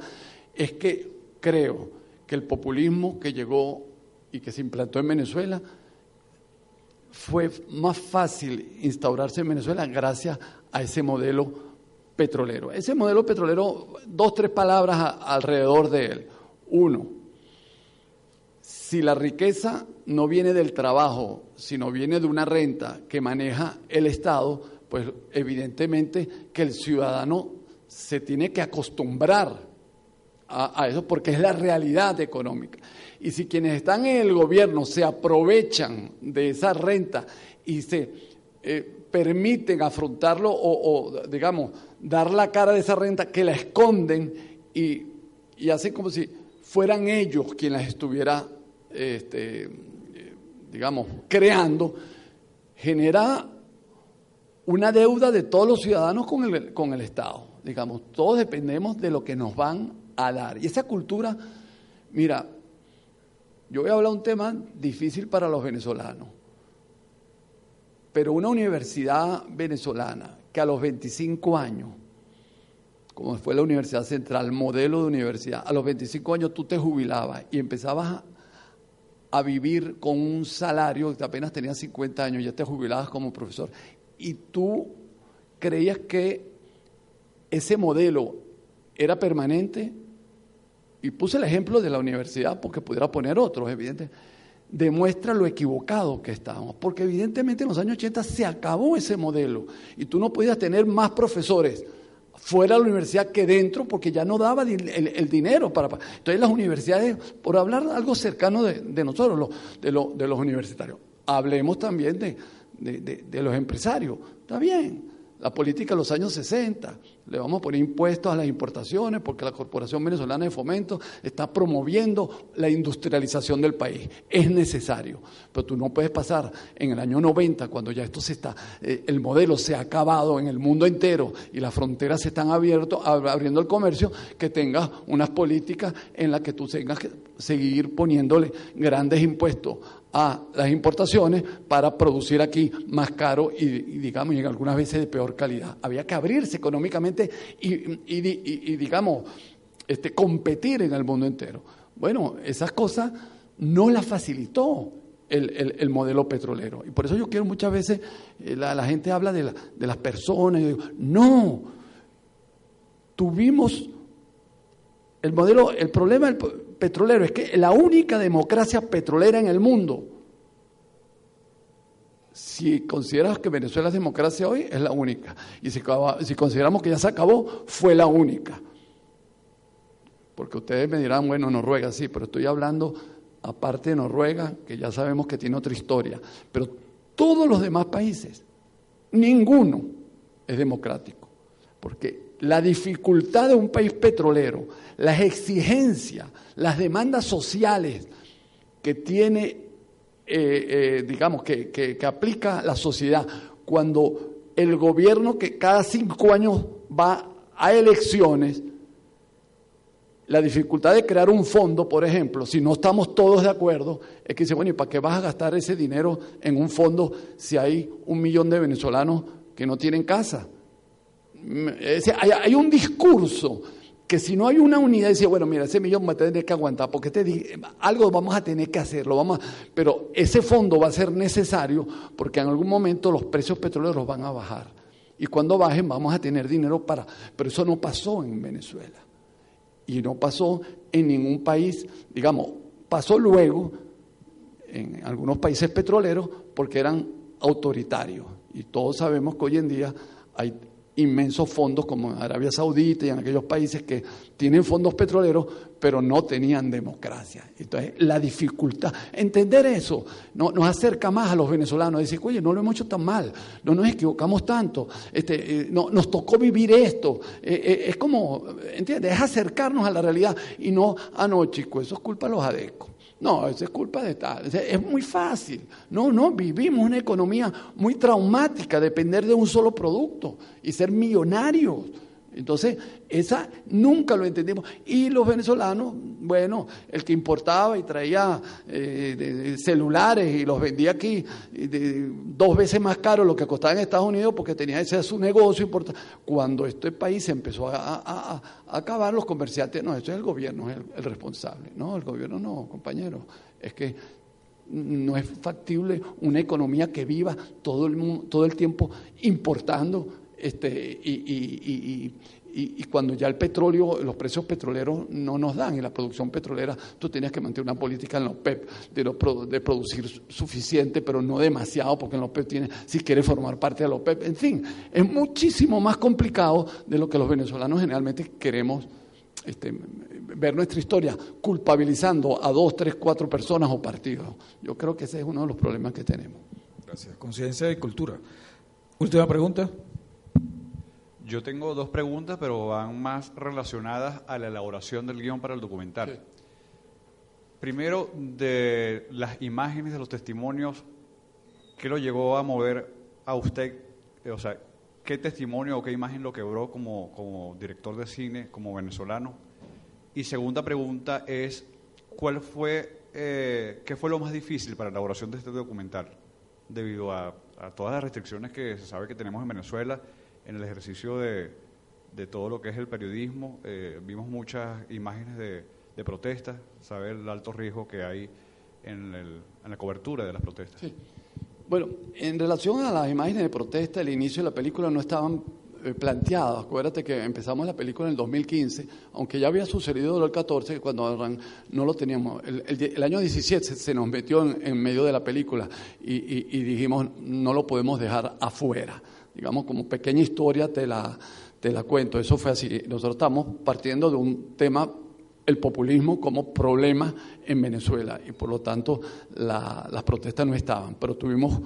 es que creo que el populismo que llegó y que se implantó en Venezuela fue más fácil instaurarse en Venezuela gracias a ese modelo petrolero. Ese modelo petrolero, dos, tres palabras alrededor de él. Uno, si la riqueza no viene del trabajo, sino viene de una renta que maneja el Estado, pues evidentemente que el ciudadano se tiene que acostumbrar a, eso porque es la realidad económica. Y si quienes están en el gobierno se aprovechan de esa renta y se eh, permiten afrontarlo o, digamos, dar la cara de esa renta, que la esconden y, y hacen como si fueran ellos quienes las estuviera, este, digamos, creando, genera una deuda de todos los ciudadanos con el, con el Estado. Digamos, todos dependemos de lo que nos van a dar. Y esa cultura, mira, yo voy a hablar un tema difícil para los venezolanos, pero una universidad venezolana que a los 25 años, como fue la Universidad Central, modelo de universidad, a los 25 años tú te jubilabas y empezabas a, vivir con un salario, que apenas tenías 50 años, ya te jubilabas como profesor, y tú creías que ese modelo era permanente, y puse el ejemplo de la universidad porque pudiera poner otros, evidente, demuestra lo equivocado que estábamos, porque evidentemente en los años 80 se acabó ese modelo y tú no podías tener más profesores fuera de la universidad que dentro porque ya no daba el, dinero para... Entonces las universidades, por hablar algo cercano de, nosotros, de, de, los universitarios, hablemos también de, de los empresarios, está bien, la política de los años 60, le vamos a poner impuestos a las importaciones porque la Corporación Venezolana de Fomento está promoviendo la industrialización del país. Es necesario, pero tú no puedes pasar en el año 90, cuando ya esto se está, eh, el modelo se ha acabado en el mundo entero y las fronteras se están abierto, abriendo el comercio, que tengas unas políticas en las que tú tengas que seguir poniéndole grandes impuestos a las importaciones para producir aquí más caro y, digamos, y algunas veces de peor calidad. Había que abrirse económicamente y, digamos, este, competir en el mundo entero. Bueno, esas cosas no las facilitó el, modelo petrolero. Y por eso yo quiero muchas veces, eh, la, gente habla de, de las personas, y digo, no, tuvimos el modelo, el problema petrolero es que la única democracia petrolera en el mundo, si consideras que Venezuela es democracia hoy, es la única. Y si, si consideramos que ya se acabó, fue la única. Porque ustedes me dirán, bueno, Noruega sí, pero estoy hablando aparte de Noruega, que ya sabemos que tiene otra historia. Pero todos los demás países, ninguno es democrático. Porque la dificultad de un país petrolero, las exigencias, las demandas sociales que tiene, eh, eh, digamos, que, que, aplica la sociedad, cuando el gobierno que cada cinco años va a elecciones, la dificultad de crear un fondo, por ejemplo, si no estamos todos de acuerdo, es que dice, bueno, ¿y para qué vas a gastar ese dinero en un fondo si hay un millón de venezolanos que no tienen casa? hay, un discurso que si no hay una unidad, dice, bueno, mira, ese millón va a tener que aguantar, porque te algo vamos a tener que hacerlo, vamos pero ese fondo va a ser necesario porque en algún momento los precios petroleros van a bajar. Y cuando bajen vamos a tener dinero para... Pero eso no pasó en Venezuela. Y no pasó en ningún país, digamos, pasó luego en algunos países petroleros porque eran autoritarios. Y todos sabemos que hoy en día hay inmensos fondos como en Arabia Saudita y en aquellos países que tienen fondos petroleros, pero no tenían democracia. Entonces, la dificultad, entender eso, no, nos acerca más a los venezolanos, decir, oye, no lo hemos hecho tan mal, no nos equivocamos tanto, este, eh, no, nos tocó vivir esto. Eh, eh, es como, ¿entiendes? Es acercarnos a la realidad y no, ah, no, chicos, eso es culpa de los adecos. No, eso es culpa de tal. Es muy fácil. No, no, vivimos una economía muy traumática, depender de un solo producto y ser millonarios. Entonces, esa nunca lo entendimos. Y los venezolanos, bueno, el que importaba y traía eh, celulares y los vendía aquí dos veces más caro lo que costaba en Estados Unidos porque tenía ese su negocio Cuando este país se empezó a, acabar, los comerciantes, no, esto es el gobierno, el, responsable. No, el gobierno no, compañero. Es que no es factible una economía que viva todo el, todo el tiempo importando este, y, cuando ya el petróleo, los precios petroleros no nos dan y la producción petrolera, tú tenías que mantener una política en los PEP de, de producir suficiente, pero no demasiado, porque en los PEP tiene, si quiere formar parte de los PEP, en fin, es muchísimo más complicado de lo que los venezolanos generalmente queremos este, ver nuestra historia culpabilizando a dos, tres, cuatro personas o partidos. Yo creo que ese es uno de los problemas que tenemos. Gracias. Conciencia y cultura. Última pregunta. Yo tengo dos preguntas, pero van más relacionadas a la elaboración del guion para el documental. Primero, de las imágenes, de los testimonios, ¿qué lo llegó a mover a usted? O sea, ¿qué testimonio o qué imagen lo quebró como, como director de cine, como venezolano? Y segunda pregunta es, ¿cuál fue, eh, qué fue lo más difícil para la elaboración de este documental? Debido a, a todas las restricciones que se sabe que tenemos en Venezuela en el ejercicio de, todo lo que es el periodismo. Eh, vimos muchas imágenes de, de protestas, saber el alto riesgo que hay en, la cobertura de las protestas. Sí. Bueno, en relación a las imágenes de protesta, el inicio de la película no estaban eh, planteadas. Acuérdate que empezamos la película en el 2015, aunque ya había sucedido el 14, cuando no lo teníamos. El, año 17 se nos metió en, medio de la película y dijimos, no lo podemos dejar afuera digamos, como pequeña historia te la, te la cuento. Eso fue así. Nosotros estamos partiendo de un tema, el populismo como problema en Venezuela y por lo tanto las protestas no estaban, pero tuvimos,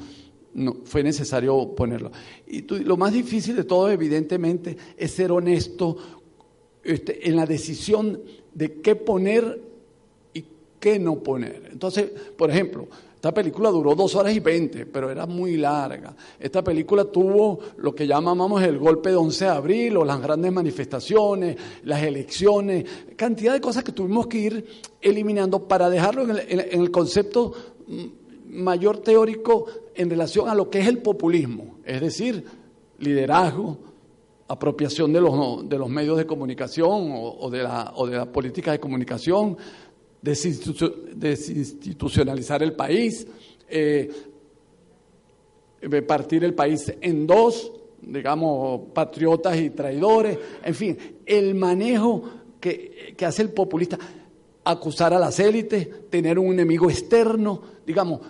no, fue necesario ponerlo. Y lo más difícil de todo, evidentemente, es ser honesto este, en la decisión de qué poner y qué no poner. Entonces, por ejemplo, esta película duró dos horas y veinte, pero era muy larga. Esta película tuvo lo que llamamos el golpe de 11 de abril o las grandes manifestaciones, las elecciones, cantidad de cosas que tuvimos que ir eliminando para dejarlo en el, concepto mm, mayor teórico en relación a lo que es el populismo, es decir, liderazgo, apropiación de los, de los medios de comunicación o, de la, o de la política de comunicación, desinstitucionalizar el país, eh, partir el país en dos, digamos, patriotas y traidores, en fin, el manejo que, que hace el populista, acusar a las élites, tener un enemigo externo, digamos,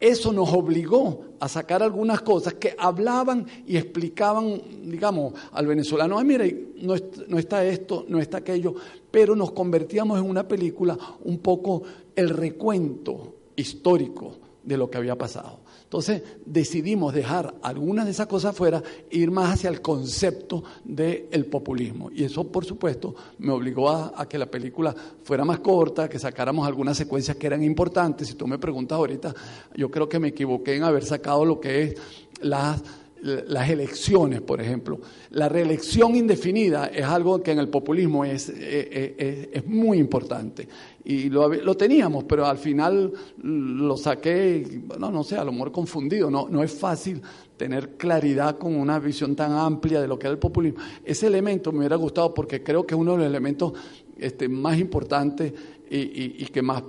eso nos obligó a sacar algunas cosas que hablaban y explicaban, digamos, al venezolano, ay, mire, no, no está esto, no está aquello, pero nos convertíamos en una película un poco el recuento histórico de lo que había pasado. Entonces decidimos dejar algunas de esas cosas fuera e ir más hacia el concepto del populismo. Y eso, por supuesto, me obligó a, que la película fuera más corta, que sacáramos algunas secuencias que eran importantes. Si tú me preguntas ahorita, yo creo que me equivoqué en haber sacado lo que es las las elecciones, por ejemplo. La reelección indefinida es algo que en el populismo es, eh, eh, es, muy importante. Y lo, lo, teníamos, pero al final lo saqué, no, no sé, a lo mejor confundido. No, no es fácil tener claridad con una visión tan amplia de lo que es el populismo. Ese elemento me hubiera gustado porque creo que es uno de los elementos este, más importantes y, y, que más,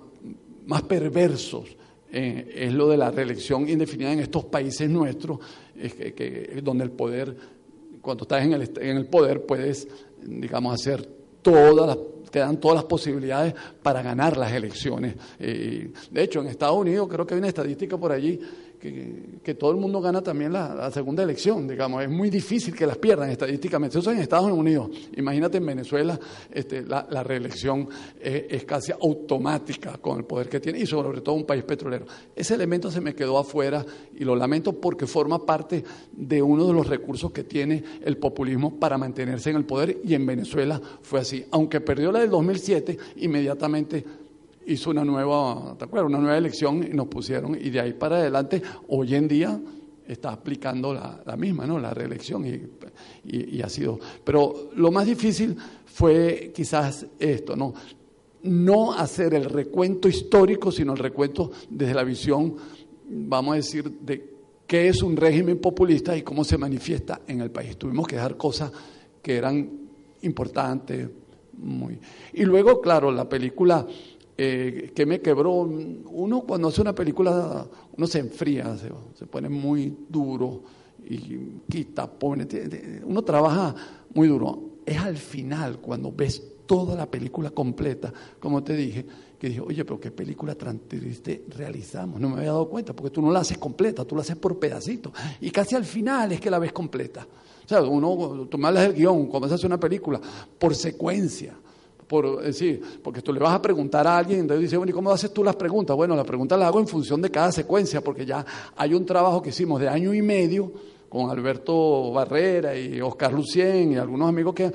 más perversos eh, es lo de la reelección indefinida en estos países nuestros es que, donde el poder, cuando estás en el, en el poder, puedes, digamos, hacer todas las te dan todas las posibilidades para ganar las elecciones. Eh, de hecho, en Estados Unidos creo que hay una estadística por allí que, todo el mundo gana también la, segunda elección, digamos, es muy difícil que las pierdan estadísticamente. Eso en Estados Unidos. Imagínate en Venezuela, este, la, reelección es, casi automática con el poder que tiene y sobre todo un país petrolero. Ese elemento se me quedó afuera y lo lamento porque forma parte de uno de los recursos que tiene el populismo para mantenerse en el poder y en Venezuela fue así. Aunque perdió la del 2007, inmediatamente hizo una nueva, ¿te acuerdas? Una nueva elección y nos pusieron, y de ahí para adelante, hoy en día está aplicando la, misma, ¿no? La reelección y, ha sido. Pero lo más difícil fue quizás esto, ¿no? No hacer el recuento histórico, sino el recuento desde la visión, vamos a decir, de qué es un régimen populista y cómo se manifiesta en el país. Tuvimos que dejar cosas que eran importantes, muy. Y luego, claro, la película eh, que me quebró. Uno cuando hace una película, uno se enfría, se, pone muy duro y quita, pone, uno trabaja muy duro. Es al final, cuando ves toda la película completa, como te dije, que dije, oye, pero qué película tan triste realizamos. No me había dado cuenta, porque tú no la haces completa, tú la haces por pedacitos. Y casi al final es que la ves completa. O sea, uno, tú me hablas del guion, se hace una película, por secuencia por decir, porque tú le vas a preguntar a alguien, entonces dice, bueno, ¿y cómo haces tú las preguntas? Bueno, las preguntas las hago en función de cada secuencia, porque ya hay un trabajo que hicimos de año y medio con Alberto Barrera y Oscar Lucien y algunos amigos que,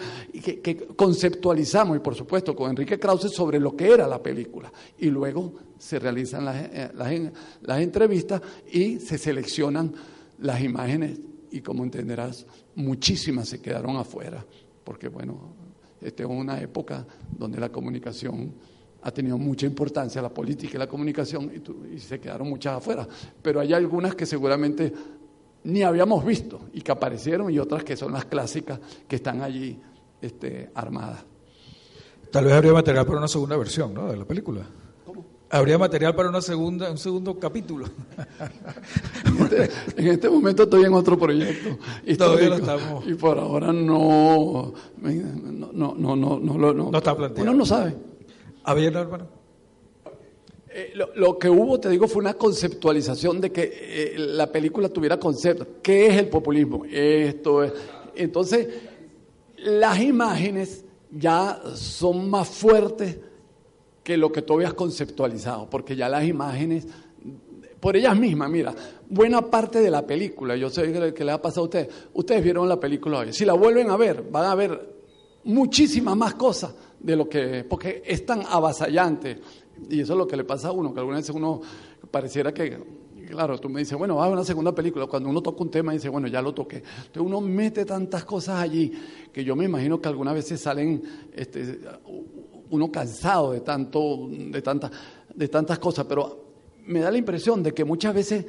que, conceptualizamos, y por supuesto con Enrique Krause, sobre lo que era la película. Y luego se realizan las, eh, las, las entrevistas y se seleccionan las imágenes y como entenderás, muchísimas se quedaron afuera, porque bueno, esta es una época donde la comunicación ha tenido mucha importancia, la política y la comunicación, y, y se quedaron muchas afuera. Pero hay algunas que seguramente ni habíamos visto y que aparecieron y otras que son las clásicas que están allí este, armadas. Tal vez habría material para una segunda versión ¿no? de la película. Habría material para una segunda, un segundo capítulo. Este, en, este, momento estoy en otro proyecto. Y por ahora no, no, no, no, no, no, no, está planteado. Uno no sabe. ¿Había hermano? Eh, lo, que hubo, te digo, fue una conceptualización de que eh, la película tuviera concepto. ¿Qué es el populismo? Esto es. Entonces, las imágenes ya son más fuertes que lo que tú habías conceptualizado, porque ya las imágenes, por ellas mismas, mira, buena parte de la película, yo sé que le ha pasado a ustedes, ustedes vieron la película hoy, si la vuelven a ver, van a ver muchísimas más cosas de lo que, porque es tan avasallante y eso es lo que le pasa a uno, que alguna vez uno pareciera que, claro, tú me dices, bueno, va a una segunda película. Cuando uno toca un tema dice, bueno, ya lo toqué. Entonces uno mete tantas cosas allí que yo me imagino que algunas veces salen este, uno cansado de, tanto, de, tanta, de tantas cosas. Pero me da la impresión de que muchas veces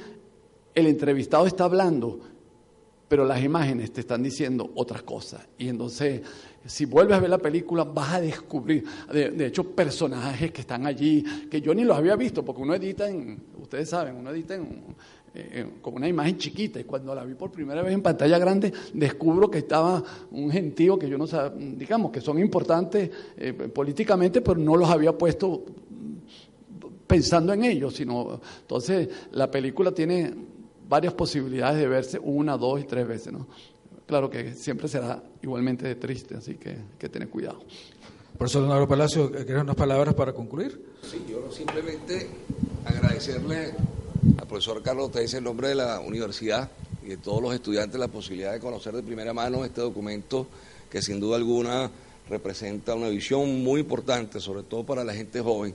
el entrevistado está hablando, pero las imágenes te están diciendo otras cosas. Y entonces si vuelves a ver la película, vas a descubrir, de, hecho, personajes que están allí, que yo ni los había visto, porque uno edita en, ustedes saben, uno edita en, eh, con una imagen chiquita, y cuando la vi por primera vez en pantalla grande, descubro que estaba un gentío que yo no sabía, digamos, que son importantes eh, políticamente, pero no los había puesto pensando en ellos, sino, entonces, la película tiene varias posibilidades de verse una, dos y tres veces, ¿no? claro que siempre será igualmente triste, así que hay que tener cuidado. Profesor Leonardo Palacio, ¿quieres unas palabras para concluir? Sí, yo simplemente agradecerle al profesor Carlos Teis en nombre de la universidad y de todos los estudiantes la posibilidad de conocer de primera mano este documento que sin duda alguna representa una visión muy importante, sobre todo para la gente joven,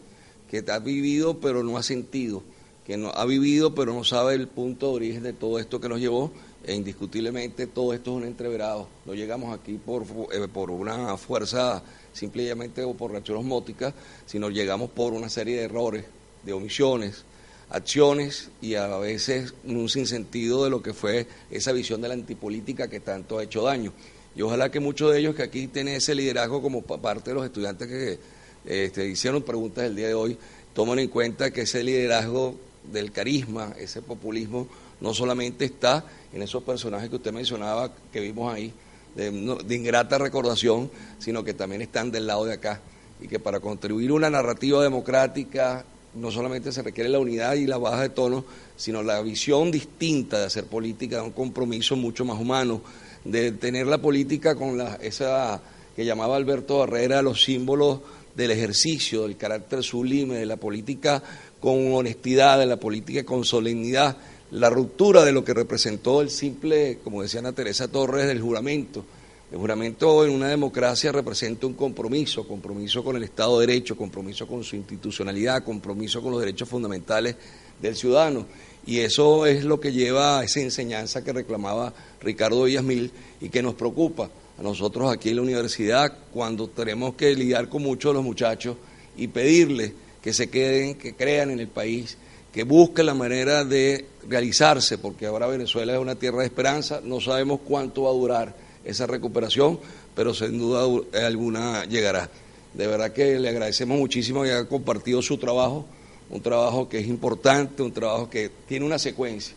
que ha vivido pero no ha sentido, que no ha vivido pero no sabe el punto de origen de todo esto que nos llevó e indiscutiblemente todo esto es un entreverado. No llegamos aquí por, eh, por una fuerza simplemente o por reacción osmótica, sino llegamos por una serie de errores, de omisiones, acciones y a veces un sinsentido de lo que fue esa visión de la antipolítica que tanto ha hecho daño. Y ojalá que muchos de ellos que aquí tienen ese liderazgo como parte de los estudiantes que este, hicieron preguntas el día de hoy, tomen en cuenta que ese liderazgo del carisma, ese populismo, no solamente está en esos personajes que usted mencionaba, que vimos ahí, de, ingrata recordación, sino que también están del lado de acá. Y que para contribuir una narrativa democrática no solamente se requiere la unidad y la baja de tono, sino la visión distinta de hacer política, de un compromiso mucho más humano, de tener la política con la, esa que llamaba Alberto Barrera los símbolos del ejercicio, del carácter sublime, de la política con honestidad, de la política con solemnidad la ruptura de lo que representó el simple, como decía Ana Teresa Torres, del juramento. El juramento en una democracia representa un compromiso, compromiso con el Estado de Derecho, compromiso con su institucionalidad, compromiso con los derechos fundamentales del ciudadano. Y eso es lo que lleva a esa enseñanza que reclamaba Ricardo Villasmil y que nos preocupa a nosotros aquí en la universidad cuando tenemos que lidiar con muchos de los muchachos y pedirles que se queden, que crean en el país que busque la manera de realizarse, porque ahora Venezuela es una tierra de esperanza, no sabemos cuánto va a durar esa recuperación, pero sin duda alguna llegará. De verdad que le agradecemos muchísimo que haya compartido su trabajo, un trabajo que es importante, un trabajo que tiene una secuencia.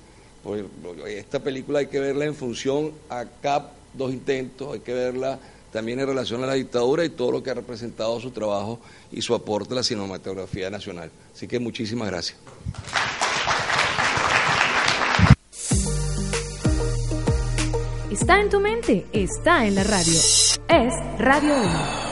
esta película hay que verla en función a CAP, dos intentos, hay que verla también en relación a la dictadura y todo lo que ha representado su trabajo y su aporte a la cinematografía nacional. Así que muchísimas gracias. Está en tu mente, está en la radio. Es Radio 1.